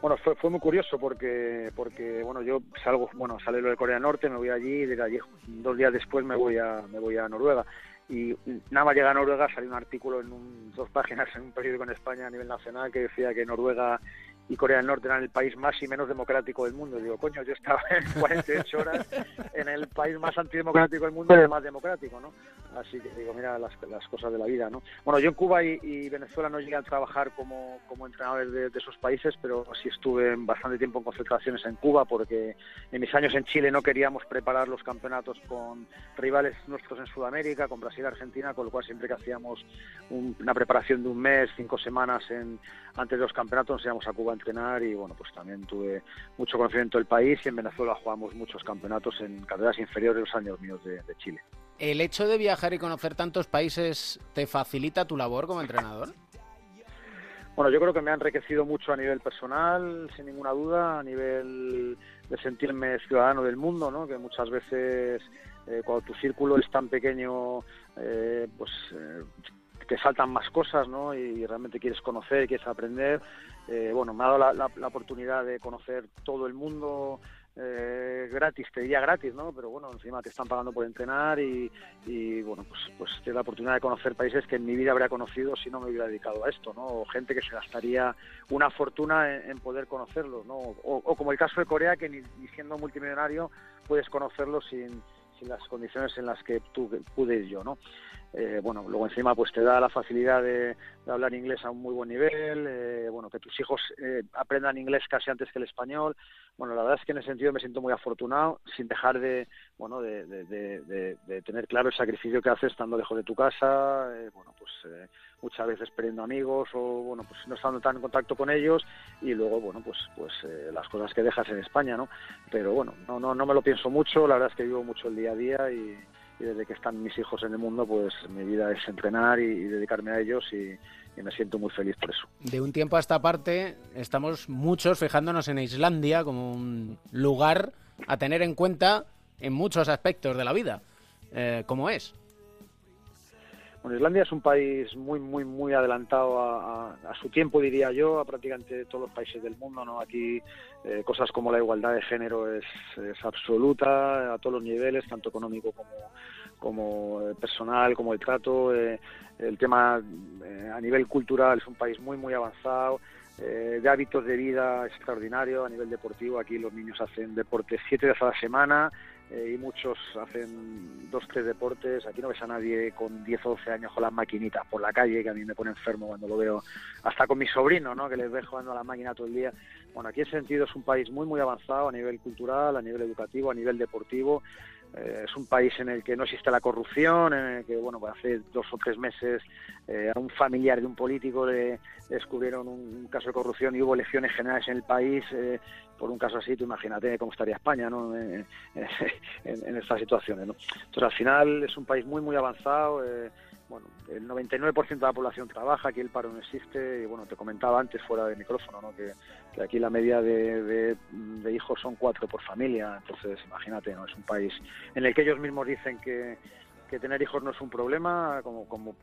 Bueno, fue, fue muy curioso porque, porque bueno, yo salgo, bueno, sale lo de Corea del Norte, me voy allí y de allí dos días después me voy a, me voy a Noruega y nada más llegar a Noruega salió un artículo en un, dos páginas en un periódico en España a nivel nacional que decía que Noruega y Corea del Norte eran el país más y menos democrático del mundo. Digo, coño, yo estaba en [laughs] 48 horas en el país más antidemocrático del mundo y el más democrático, ¿no? Así que digo, mira las, las cosas de la vida, ¿no? Bueno, yo en Cuba y, y Venezuela no llegué a trabajar como, como entrenador de, de, esos países, pero sí estuve bastante tiempo en concentraciones en Cuba porque en mis años en Chile no queríamos preparar los campeonatos con rivales nuestros en Sudamérica, con Brasil y Argentina, con lo cual siempre que hacíamos un, una preparación de un mes, cinco semanas en, antes de los campeonatos nos íbamos a Cuba entrenar y bueno, pues también tuve mucho conocimiento del país y en Venezuela jugamos muchos campeonatos en carreras inferiores los años míos de, de Chile. ¿El hecho de viajar y conocer tantos países te facilita tu labor como entrenador? Bueno, yo creo que me ha enriquecido mucho a nivel personal, sin ninguna duda, a nivel de sentirme ciudadano del mundo, ¿no? Que muchas veces eh, cuando tu círculo es tan pequeño, eh, pues eh, te faltan más cosas, ¿no? Y realmente quieres conocer, quieres aprender. Eh, bueno, me ha dado la, la, la, oportunidad de conocer todo el mundo eh, gratis, te diría gratis, ¿no? Pero bueno, encima te están pagando por entrenar y, y bueno, pues, pues tienes la oportunidad de conocer países que en mi vida habría conocido si no me hubiera dedicado a esto, ¿no? O gente que se gastaría una fortuna en, poder conocerlos, ¿no? O, o, como el caso de Corea, que ni, siendo multimillonario puedes conocerlos sin, sin las condiciones en las que tú, pude ir yo, ¿no? Eh, bueno, luego encima pues te da la facilidad de, hablar inglés a un muy buen nivel, eh, bueno, que tus hijos eh, aprendan inglés casi antes que el español. Bueno, la verdad es que en ese sentido me siento muy afortunado, sin dejar de, bueno, de, de, de tener claro el sacrificio que haces estando lejos de tu casa, eh, bueno, pues eh, muchas veces perdiendo amigos o, bueno, pues no estando tan en contacto con ellos y luego, bueno, pues, pues eh, las cosas que dejas en España, ¿no? Pero bueno, no, no, no me lo pienso mucho, la verdad es que vivo mucho el día a día y, y desde que están mis hijos en el mundo, pues mi vida es entrenar y, dedicarme a ellos y, me siento muy feliz por eso. De un tiempo a esta parte estamos muchos fijándonos en Islandia como un lugar a tener en cuenta en muchos aspectos de la vida. Eh, ¿Cómo es? Bueno, Islandia es un país muy, muy, muy adelantado a, su tiempo, diría yo, a prácticamente todos los países del mundo. ¿no? Aquí eh, cosas como la igualdad de género es, absoluta a todos los niveles, tanto económico como, como eh, personal, como el trato. eh, el tema a nivel cultural es un país muy, muy avanzado. eh, de hábitos de vida extraordinario a nivel deportivo. Aquí los niños hacen deporte siete veces a la semana eh, y muchos hacen dos, tres deportes. Aquí no ves a nadie con 10 o 12 años con las maquinitas por la calle, que a mí me pone enfermo cuando lo veo, hasta con mis sobrinos, ¿no? que les ves jugando a la máquina todo el día. Bueno, aquí en sentido es un país muy, muy avanzado a nivel cultural, a nivel educativo, a nivel deportivo. Eh, es un país en el que no existe la corrupción, en el que, bueno, pues hace dos o tres meses eh, a un familiar de un político le descubrieron un, un caso de corrupción y hubo elecciones generales en el país. eh, por un caso así, tú imagínate cómo estaría España ¿no? en, estas situaciones. ¿no? Entonces, al final es un país muy, muy avanzado. eh, bueno, el 99% de la población trabaja, aquí el paro no existe, y bueno, te comentaba antes fuera de micrófono, ¿no? que, que aquí la media de, de- de hijos son cuatro por familia, entonces imagínate, ¿no? Es un país en el que ellos mismos dicen que, que tener hijos no es un problema, como,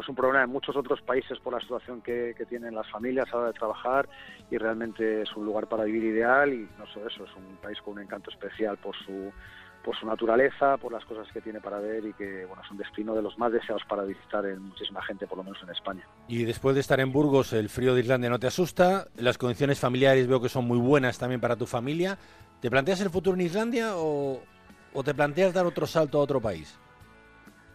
es un problema en muchos otros países por la situación que, tienen las familias a la hora de trabajar, y realmente es un lugar para vivir ideal, y no solo eso, es un país con un encanto especial por su por su naturaleza, por las cosas que tiene para ver y que bueno es un destino de los más deseados para visitar en muchísima gente, por lo menos en España. Y después de estar en Burgos, el frío de Islandia no te asusta. Las condiciones familiares veo que son muy buenas también para tu familia. ¿Te planteas el futuro en Islandia o te planteas dar otro salto a otro país?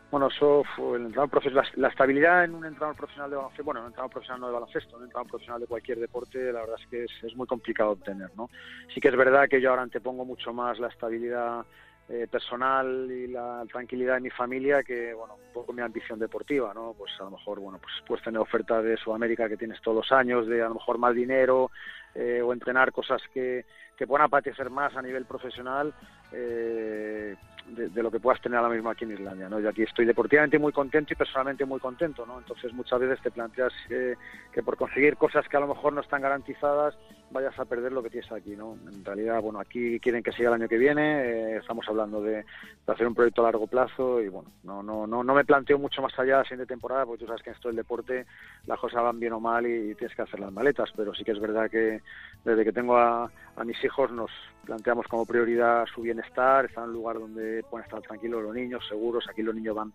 Bueno, eso fue el entrenador profe- la, estabilidad en un entrenador profesional de baloncesto, bueno, un entrenador profesional no de baloncesto, un entrenador profesional de cualquier deporte, la verdad es que es, muy complicado obtener, ¿no? Sí que es verdad que yo ahora antepongo mucho más la estabilidad eh, personal y la tranquilidad de mi familia que, bueno, un poco mi ambición deportiva, ¿no? Pues a lo mejor, bueno, pues puedes tener ofertas de Sudamérica que tienes todos los años, de a lo mejor más dinero eh, o entrenar cosas que, que puedan apetecer más a nivel profesional eh, de, lo que puedas tener ahora mismo aquí en Islandia, ¿no? Yo aquí estoy deportivamente muy contento y personalmente muy contento, ¿no? Entonces muchas veces te planteas eh, que por conseguir cosas que a lo mejor no están garantizadas vayas a perder lo que tienes aquí, ¿no? En realidad, bueno, aquí quieren que siga el año que viene, eh, estamos hablando de, hacer un proyecto a largo plazo y bueno, no, no, no, no me planteo mucho más allá de la siguiente temporada porque tú sabes que en esto del deporte las cosas van bien o mal y, tienes que hacer las maletas, pero sí que es verdad que desde que tengo a, a mis hijos nos planteamos como prioridad su bienestar, estar en un lugar donde puedan estar tranquilos los niños, seguros, aquí los niños van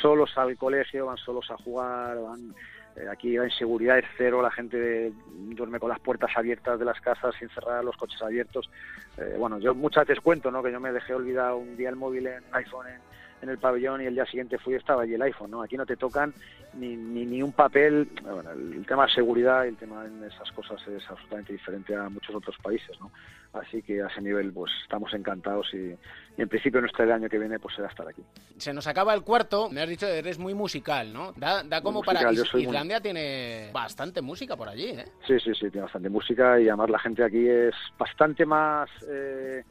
solos al colegio, van solos a jugar, van eh, aquí la inseguridad es cero, la gente duerme con las puertas abiertas de las casas sin cerrar, los coches abiertos. Eh, bueno, yo muchas veces cuento ¿no? que yo me dejé olvidar un día el móvil en iPhone en, en el pabellón y el día siguiente fui estaba allí el iPhone. ¿no? Aquí no te tocan ni, ni, ni un papel. Bueno, el, tema de seguridad y el tema en esas cosas es absolutamente diferente a muchos otros países. ¿no? Así que a ese nivel pues estamos encantados y, y en principio nuestro el año que viene pues será estar aquí. Se nos acaba el cuarto. Me has dicho eres muy musical, ¿no? Da, da como Musical, para... Is- muy- Islandia tiene bastante música por allí, ¿eh? Sí, sí, sí, tiene bastante música y además la gente aquí es bastante más eh,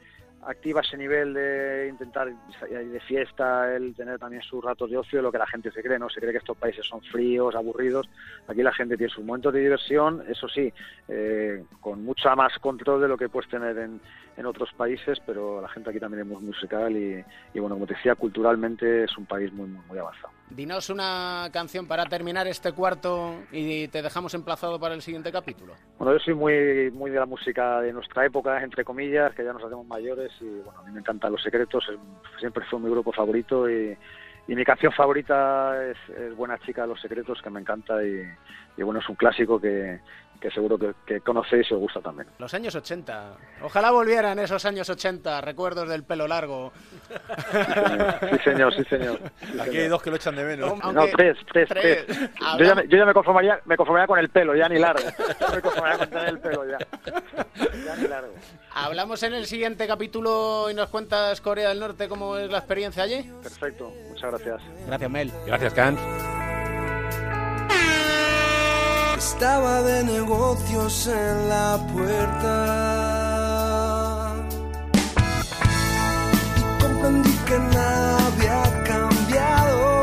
activa ese nivel de intentar salir de fiesta, el tener también sus ratos de ocio lo que la gente se cree, ¿no? Se cree que estos países son fríos, aburridos. Aquí la gente tiene sus momentos de diversión, eso sí, eh, con mucha más control de lo que puedes tener en, en otros países, pero la gente aquí también es muy musical y, y, bueno, como te decía, culturalmente es un país muy, muy, muy avanzado. Dinos una canción para terminar este cuarto y te dejamos emplazado para el siguiente capítulo. Bueno, yo soy muy, muy de la música de nuestra época, entre comillas, que ya nos hacemos mayores y bueno, a mí me encantan Los Secretos, siempre fue mi grupo favorito y, y mi canción favorita es, es Buena Chica Los Secretos, que me encanta y, y bueno, es un clásico que, que seguro que, que conocéis y os gusta también. Los años 80. Ojalá volvieran esos años 80, recuerdos del pelo largo. Sí, señor, sí, señor. Sí, Aquí hay dos que lo echan de menos. No, tres, tres, tres. Yo ya, me, yo ya me conformaría, me conformaría con el pelo, ya ni largo. Yo me conformaría con tener el pelo ya. Ya ni largo. Hablamos en el siguiente capítulo y nos cuentas Corea del Norte cómo es la experiencia allí. Perfecto, muchas gracias. Gracias, Mel. Gracias, Kant estaba de negocios en la puerta. Y comprendí que nada había cambiado.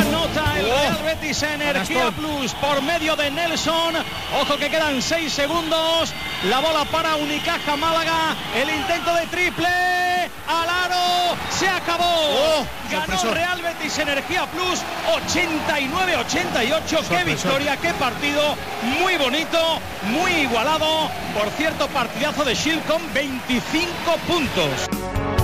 Anota el Real Betis Energía Plus por medio de Nelson. Ojo que quedan 6 segundos. La bola para Unicaja Málaga. El intento de triple. Alaro. Se acabó. Ganó sorpresón. Real Betis Energía Plus 89-88. Qué victoria, qué partido. Muy bonito, muy igualado. Por cierto, partidazo de Shield con 25 puntos.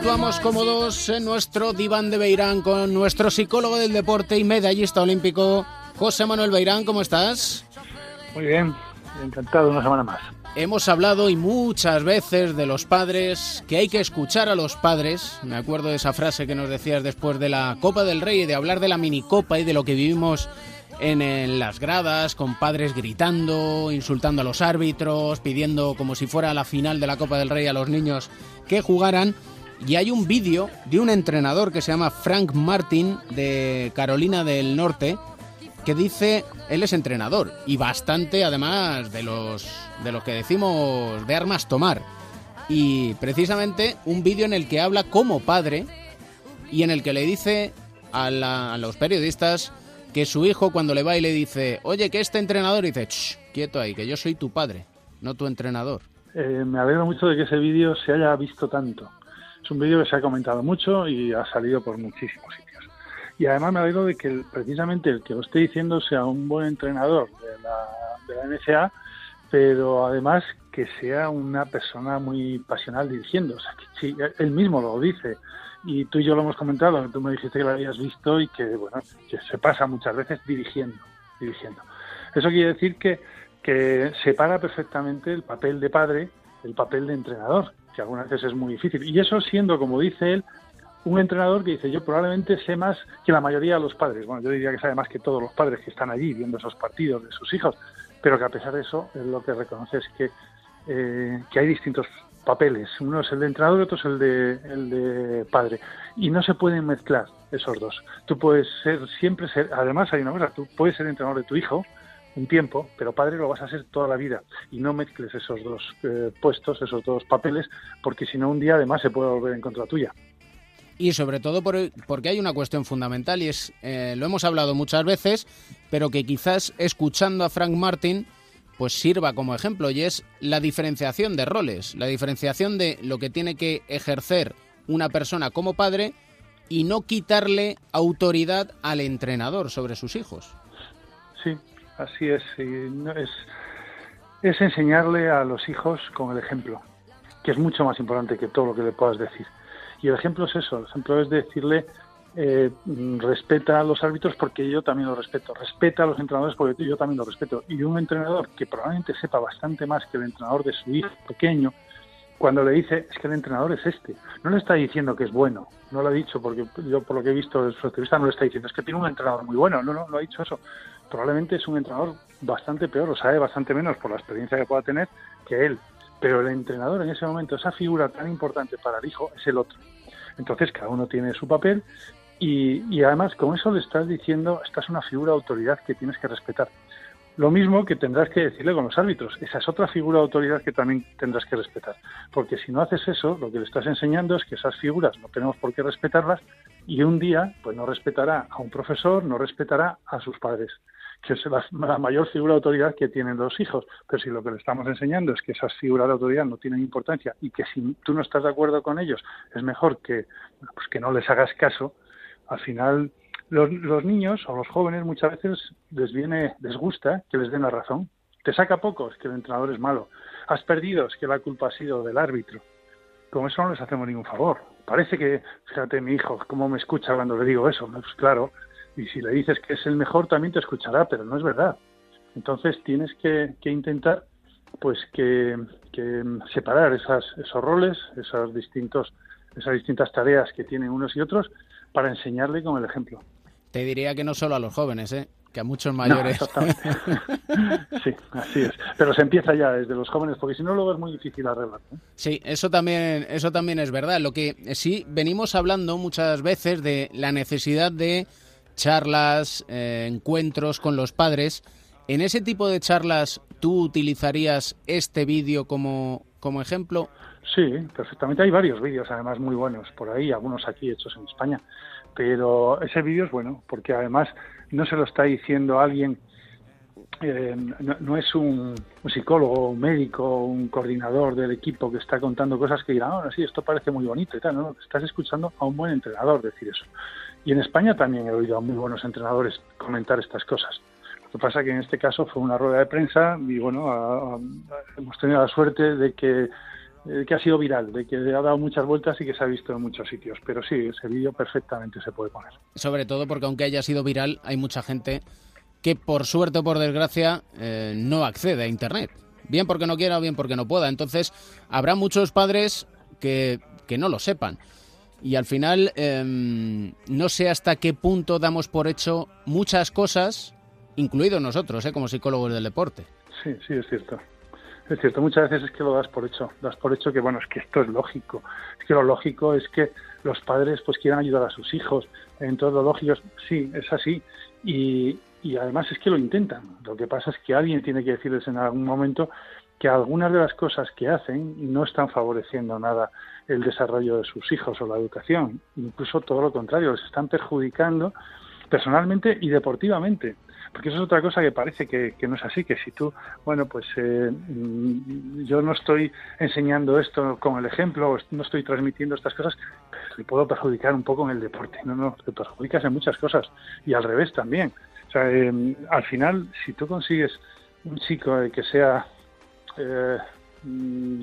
Situamos cómodos en nuestro diván de Beirán con nuestro psicólogo del deporte y medallista olímpico, José Manuel Beirán. ¿Cómo estás? Muy bien, encantado una semana más. Hemos hablado y muchas veces de los padres, que hay que escuchar a los padres. Me acuerdo de esa frase que nos decías después de la Copa del Rey, de hablar de la minicopa y de lo que vivimos en, en las gradas, con padres gritando, insultando a los árbitros, pidiendo como si fuera la final de la Copa del Rey a los niños que jugaran. Y hay un vídeo de un entrenador que se llama Frank Martin de Carolina del Norte que dice, él es entrenador y bastante además de los de lo que decimos de armas tomar. Y precisamente un vídeo en el que habla como padre y en el que le dice a, la- a los periodistas que su hijo cuando le va y le dice, oye, que este entrenador dice, "Shh, quieto ahí, que yo soy tu padre, no tu entrenador. Eh, me alegro mucho de que ese vídeo se haya visto tanto. Es un vídeo que se ha comentado mucho y ha salido por muchísimos sitios. Y además me alegro de que el- precisamente el que lo esté diciendo sea un buen entrenador de la, de la NCA, pero además que sea una persona muy pasional dirigiendo. O sea, que sí, él mismo lo dice. Y tú y yo lo hemos comentado, tú me dijiste que lo habías visto y que, bueno, que se pasa muchas veces dirigiendo, dirigiendo. Eso quiere decir que, que separa perfectamente el papel de padre del papel de entrenador, que algunas veces es muy difícil. Y eso siendo, como dice él, un entrenador que dice yo probablemente sé más que la mayoría de los padres. Bueno, yo diría que sabe más que todos los padres que están allí viendo esos partidos de sus hijos, pero que a pesar de eso, lo que reconoce es que, eh, que hay distintos papeles. Uno es el de entrenador y otro es el de, el de padre. Y no se pueden mezclar esos dos. Tú puedes ser, siempre ser, además hay una cosa, tú puedes ser entrenador de tu hijo un tiempo, pero padre lo vas a ser toda la vida. Y no mezcles esos dos eh, puestos, esos dos papeles, porque si no un día además se puede volver en contra tuya. Y sobre todo por- porque hay una cuestión fundamental y es, eh, lo hemos hablado muchas veces, pero que quizás escuchando a Frank Martin pues sirva como ejemplo y es la diferenciación de roles, la diferenciación de lo que tiene que ejercer una persona como padre y no quitarle autoridad al entrenador sobre sus hijos. Sí, así es. es, es enseñarle a los hijos con el ejemplo, que es mucho más importante que todo lo que le puedas decir. Y el ejemplo es eso, el ejemplo es decirle, eh, respeta a los árbitros porque yo también lo respeto, respeta a los entrenadores porque yo también lo respeto. Y un entrenador que probablemente sepa bastante más que el entrenador de su hijo pequeño, cuando le dice es que el entrenador es este, no le está diciendo que es bueno, no lo ha dicho porque yo por lo que he visto de su entrevista no le está diciendo es que tiene un entrenador muy bueno, no, no, no ha dicho eso. Probablemente es un entrenador bastante peor, o sabe bastante menos por la experiencia que pueda tener que él. Pero el entrenador en ese momento, esa figura tan importante para el hijo, es el otro. Entonces cada uno tiene su papel y, además con eso le estás diciendo, esta es una figura de autoridad que tienes que respetar. Lo mismo que tendrás que decirle con los árbitros. Esa es otra figura de autoridad que también tendrás que respetar. Porque si no haces eso, lo que le estás enseñando es que esas figuras no tenemos por qué respetarlas y un día pues no respetará a un profesor, no respetará a sus padres, que es la, mayor figura de autoridad que tienen los hijos. Pero si lo que le estamos enseñando es que esas figuras de autoridad no tienen importancia y que si tú no estás de acuerdo con ellos es mejor que, pues, que no les hagas caso, al final los, los niños o los jóvenes muchas veces les viene, les gusta que les den la razón. Te saca poco, es que el entrenador es malo. Has perdido, es que la culpa ha sido del árbitro. Con eso no les hacemos ningún favor. Parece que, fíjate, mi hijo, cómo me escucha cuando le digo eso. Pues claro, y si le dices que es el mejor, también te escuchará, pero no es verdad. Entonces tienes que, que intentar pues que, que separar esas, esos roles, esos distintos, esas distintas tareas que tienen unos y otros para enseñarle con el ejemplo. Te diría que no solo a los jóvenes, ¿eh? que a muchos No, mayores. exactamente. [laughs] sí, así es. Pero se empieza ya desde los jóvenes, porque si no luego es muy difícil arreglar. ¿no? Sí, eso también, eso también es verdad. Lo que sí venimos hablando muchas veces de la necesidad de charlas, eh, encuentros con los padres. En ese tipo de charlas, ¿tú utilizarías este vídeo como, como ejemplo? Sí, perfectamente. Hay varios vídeos, además, muy buenos por ahí, algunos aquí hechos en España. Pero ese vídeo es bueno, porque además no se lo está diciendo alguien, eh, no, es un, psicólogo, un médico, un coordinador del equipo que está contando cosas que dirán, ahora sí, esto parece muy bonito y tal. No, estás escuchando a un buen entrenador decir eso. Y en España también he oído a muy buenos entrenadores comentar estas cosas. Lo que pasa que en este caso fue una rueda de prensa y bueno, hemos tenido la suerte de que, que ha sido viral, de que ha dado muchas vueltas y que se ha visto en muchos sitios. Pero sí, ese vídeo perfectamente se puede poner. Sobre todo porque aunque haya sido viral, hay mucha gente que por suerte o por desgracia eh, no accede a Internet. Bien porque no quiera o bien porque no pueda. Entonces habrá muchos padres que, que no lo sepan. Y al final em, no sé hasta qué punto damos por hecho muchas cosas, incluidos nosotros, eh, como psicólogos del deporte. Sí, sí, es cierto. Es cierto, muchas veces es que lo das por hecho, das por hecho que bueno, es que esto es lógico. Es que lo lógico es que los padres pues quieran ayudar a sus hijos. Entonces lo lógico es, sí, es así. Y, y además es que lo intentan. Lo que pasa es que alguien tiene que decirles en algún momento que algunas de las cosas que hacen no están favoreciendo nada el desarrollo de sus hijos o la educación. Incluso todo lo contrario, les están perjudicando personalmente y deportivamente. Porque eso es otra cosa que parece que, no es así, que si tú, bueno, pues eh, mm, yo no estoy enseñando esto con el ejemplo, no estoy transmitiendo estas cosas, le puedo perjudicar un poco en el deporte. No, no, te perjudicas en muchas cosas y al revés también. O sea, eh, al final, si tú consigues un chico eh, que sea eh, mm,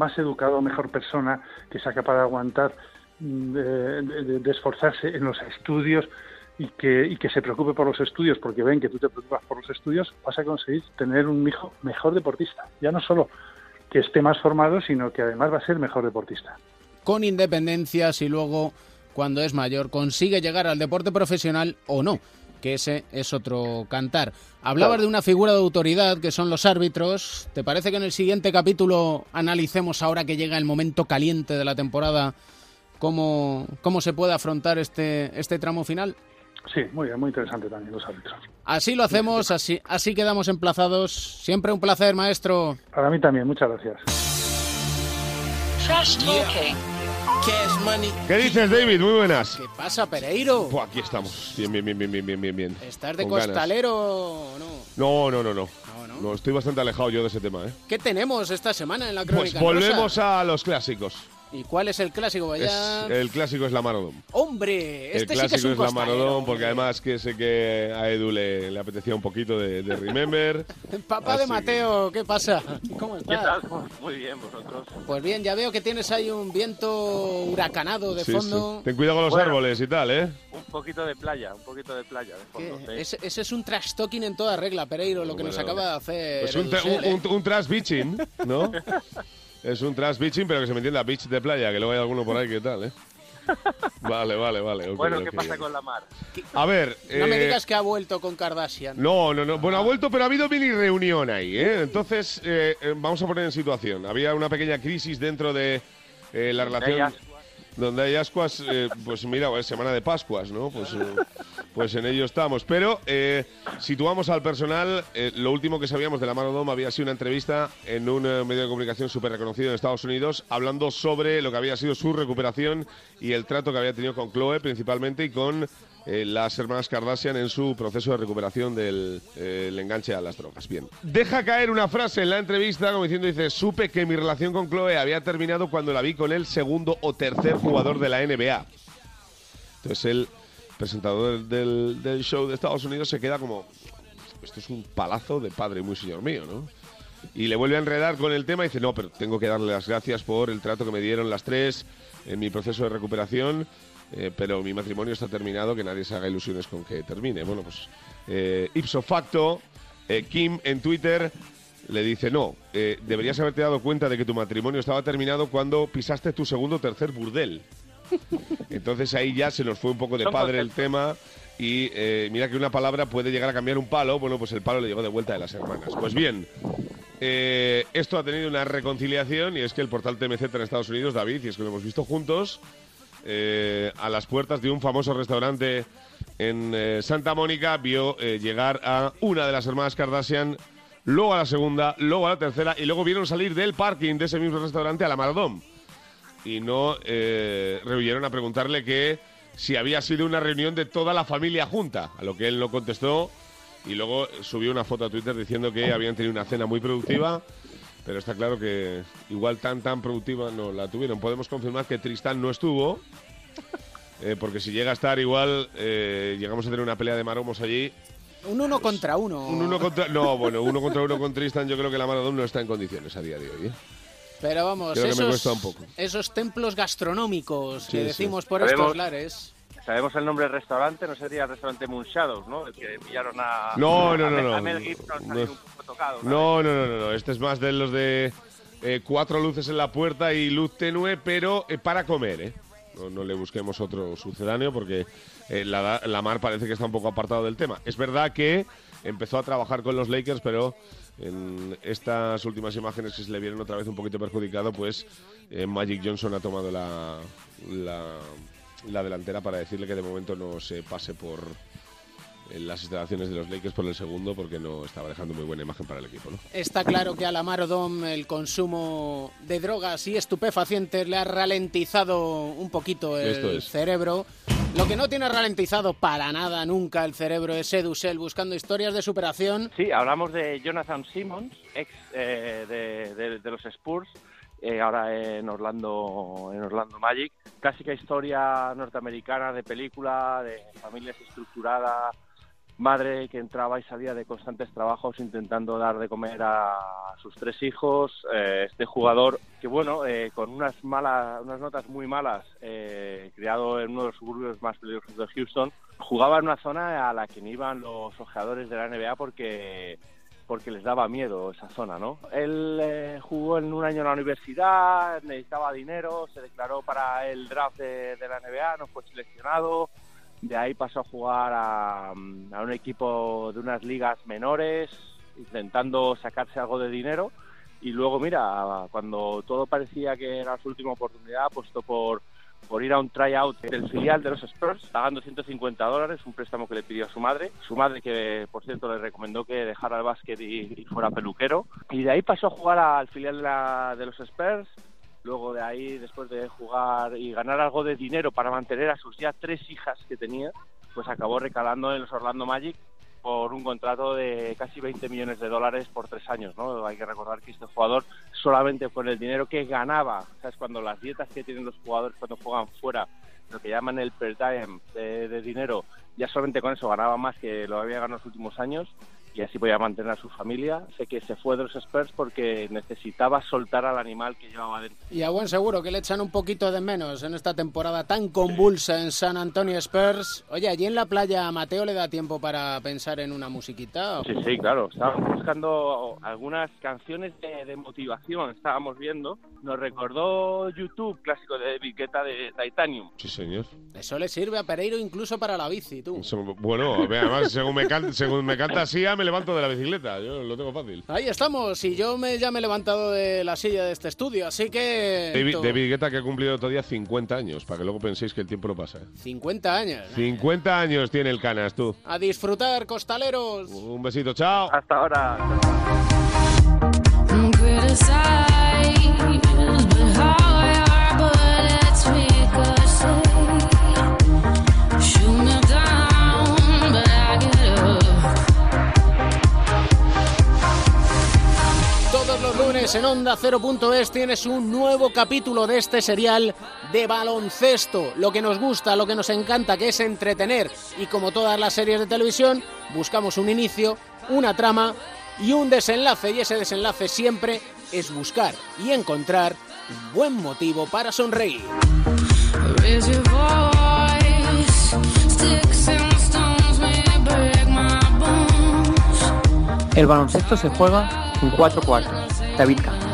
más educado, mejor persona, que sea capaz de aguantar, mm, de, esforzarse en los estudios y que, y que se preocupe por los estudios, porque ven que tú te preocupas por los estudios, vas a conseguir tener un hijo mejor deportista. Ya no solo que esté más formado, sino que además va a ser mejor deportista. Con independencia si luego, cuando es mayor, consigue llegar al deporte profesional o no, que ese es otro cantar. Hablabas Claro. de una figura de autoridad que son los árbitros. ¿Te parece que en el siguiente capítulo analicemos ahora que llega el momento caliente de la temporada cómo, cómo se puede afrontar este, este tramo final? Sí, muy bien, muy interesante también los árbitros. Así lo hacemos, así, así quedamos emplazados. Siempre un placer, maestro. Para mí también, muchas gracias. ¿Qué dices, David? Muy buenas. ¿Qué pasa, Pereiro? Aquí estamos. Bien, bien, bien, bien, bien, bien, bien. ¿Estás de Con costalero o no? No, no, no, no. No, estoy bastante alejado yo de ese tema, ¿eh? ¿Qué tenemos esta semana en la Pues crónica? volvemos rosa? a los clásicos. ¿Y cuál es el clásico? Vaya... Es- el clásico es la Marodón. ¡Hombre! El Este sí que es clásico un es la. Marodón, porque además que sé que a Edu le, le apetecía un poquito de, de Remember. [laughs] Papá de que- Mateo, ¿qué pasa? ¿Cómo ¿Qué estás? tal? Muy bien, vosotros. Pues bien, ya veo que tienes ahí un viento huracanado de Sí, fondo. sí. Ten cuidado con los Bueno. árboles y tal, ¿eh? Un poquito de playa, un poquito de playa de fondo. sí. Ese, ese es un trash talking en toda regla, Pereiro, lo que nos Bueno. acaba de hacer. Pues un, tra- un, un- un trash beaching, ¿no? [laughs] es un trash beaching, pero que se me entienda beach de playa, que luego hay alguno por ahí que tal, ¿eh? [laughs] Vale, vale, vale. ok, bueno, ¿qué pasa con la mar? A ver. No me eh, digas que ha vuelto con Kardashian. No, no, no. Bueno, ha vuelto, pero ha habido mini reunión ahí, ¿eh? Entonces, eh, eh, vamos a poner en situación. Había una pequeña crisis dentro de eh, la Donde relación. hay Donde hay ascuas, eh, pues mira, es semana de Pascuas, ¿no? Pues, eh, pues en ello estamos. Pero eh, situamos al personal. eh, lo último que sabíamos de la mano Dom había sido una entrevista en un eh, medio de comunicación súper reconocido en Estados Unidos, hablando sobre lo que había sido su recuperación y el trato que había tenido con Chloe principalmente y con las hermanas Kardashian en su proceso de recuperación del el enganche a las drogas. Bien. Deja caer una frase en la entrevista como diciendo, dice, supe que mi relación con Chloe había terminado cuando la vi con el segundo o tercer jugador de la NBA. Entonces el presentador del, show de Estados Unidos se queda como, esto es un palazo de padre muy señor mío, ¿no? Y le vuelve a enredar con el tema y dice, no, pero tengo que darle las gracias por el trato que me dieron las tres en mi proceso de recuperación, eh, pero mi matrimonio está terminado, que nadie se haga ilusiones con que termine. Bueno, pues eh, ipso facto, eh, Kim en Twitter le dice, no, eh, deberías haberte dado cuenta de que tu matrimonio estaba terminado cuando pisaste tu segundo o tercer burdel. Entonces ahí ya se nos fue un poco de padre el tema y eh, mira que una palabra puede llegar a cambiar un palo, bueno, pues el palo le llegó de vuelta de las hermanas. Pues bien, eh, esto ha tenido una reconciliación y es que el portal TMZ en Estados Unidos, David, y es que lo hemos visto juntos, eh, a las puertas de un famoso restaurante en Santa Mónica vio llegar a una de las hermanas Kardashian, luego a la segunda, luego a la tercera y luego vieron salir del parking de ese mismo restaurante a la Maradón. Y no eh, rehuyeron a preguntarle que si había sido una reunión de toda la familia junta, a lo que él no contestó y luego subió una foto a Twitter diciendo que habían tenido una cena muy productiva, pero está claro que igual tan tan productiva no la tuvieron. Podemos confirmar que Tristán no estuvo, eh, porque si llega a estar igual eh, llegamos a tener una pelea de maromos allí. Un uno contra uno. Un uno contra no, bueno, uno contra uno con Tristan, yo creo que la Maradona no está en condiciones a día de hoy. ¿eh? Pero vamos, Creo que me esos, cuesta un poco. esos templos gastronómicos Sí, que sí. decimos por Sabemos- estos lares. Sabemos el nombre del restaurante, no sería el restaurante Moonshadows, ¿no? El que pillaron a. No, no, a no, no. A Mel Gibson No. un poco tocado. ¿no? No, no, no, no, no. Este es más de los de eh, cuatro luces en la puerta y luz tenue, pero eh, para comer, ¿eh? No, no le busquemos otro sucedáneo porque eh, la, la Mar parece que está un poco apartado del tema. Es verdad que empezó a trabajar con los Lakers, pero en estas últimas imágenes que se le vieron otra vez un poquito perjudicado, pues eh, Magic Johnson ha tomado la, la, la delantera para decirle que de momento no se pase por en las instalaciones de los Lakers por el segundo porque no estaba dejando muy buena imagen para el equipo, ¿no? Está claro que a la Marodom el consumo de drogas y estupefacientes le ha ralentizado un poquito el Esto es. cerebro. Lo que no tiene ralentizado para nada nunca el cerebro es Edusel buscando historias de superación. Sí, hablamos de Jonathan Simmons, ex eh, de, de- de los Spurs, eh, ahora en Orlando, en Orlando Magic. Clásica historia norteamericana de película, de familias estructuradas, madre que entraba y salía de constantes trabajos intentando dar de comer a sus tres hijos. eh, este jugador que, bueno, eh, con unas malas, unas notas muy malas, eh, criado en uno de los suburbios más peligrosos de Houston, jugaba en una zona a la que iban los ojeadores de la NBA porque porque les daba miedo esa zona, ¿no? Él eh, jugó en un año en la universidad, necesitaba dinero, se declaró para el draft de, de la NBA, no fue seleccionado, de ahí pasó a jugar a, mm, a un equipo de unas ligas menores, intentando sacarse algo de dinero, y luego, mira, cuando todo parecía que era su última oportunidad, apostó por, por ir a un tryout del filial de los Spurs, pagando 150 dólares, un préstamo que le pidió a su madre. Su madre, que por cierto le recomendó que dejara el básquet y, y fuera peluquero. Y de ahí pasó a jugar al filial de, la- de los Spurs. Luego de ahí, después de jugar y ganar algo de dinero para mantener a sus ya tres hijas que tenía, pues acabó recalando en los Orlando Magic por un contrato de casi 20 millones de dólares por tres años, ¿no? Hay que recordar que este jugador solamente con el dinero que ganaba, ¿sabes? Cuando las dietas que tienen los jugadores cuando juegan fuera, lo que llaman el per diem de, de dinero, ya solamente con eso ganaba más que lo había ganado en los últimos años y así podía mantener a su familia. Sé que se fue de los Spurs porque necesitaba soltar al animal que llevaba dentro. Y a buen seguro que le echan un poquito de menos en esta temporada tan convulsa en San Antonio Spurs. Oye, allí en la playa a Mateo le da tiempo para pensar en una musiquita. Sí, sí, claro. Estábamos buscando algunas canciones de, de motivación. Estábamos viendo. Nos recordó YouTube, clásico de David Guetta de Titanium. Sí, señor. Eso le sirve a Pereiro incluso para la bici, tú. Bueno, además, según me, can- según me canta Sia, me levanto de la bicicleta. Yo lo tengo fácil. Ahí estamos, y yo me, ya me he levantado de la silla de este estudio, así que... David, David Guetta que ha cumplido todavía 50 años, para que luego penséis que el tiempo no pasa. ¿eh? 50 años. 50 años tiene el Canas, tú. A disfrutar, costaleros. Un besito, chao. Hasta ahora. En Onda 0.es tienes un nuevo capítulo de este serial de baloncesto. Lo que nos gusta, lo que nos encanta, que es entretener. Y como todas las series de televisión, buscamos un inicio, una trama y un desenlace. Y ese desenlace siempre es buscar y encontrar un buen motivo para sonreír. El baloncesto se juega en cuatro cuartos. David Camp.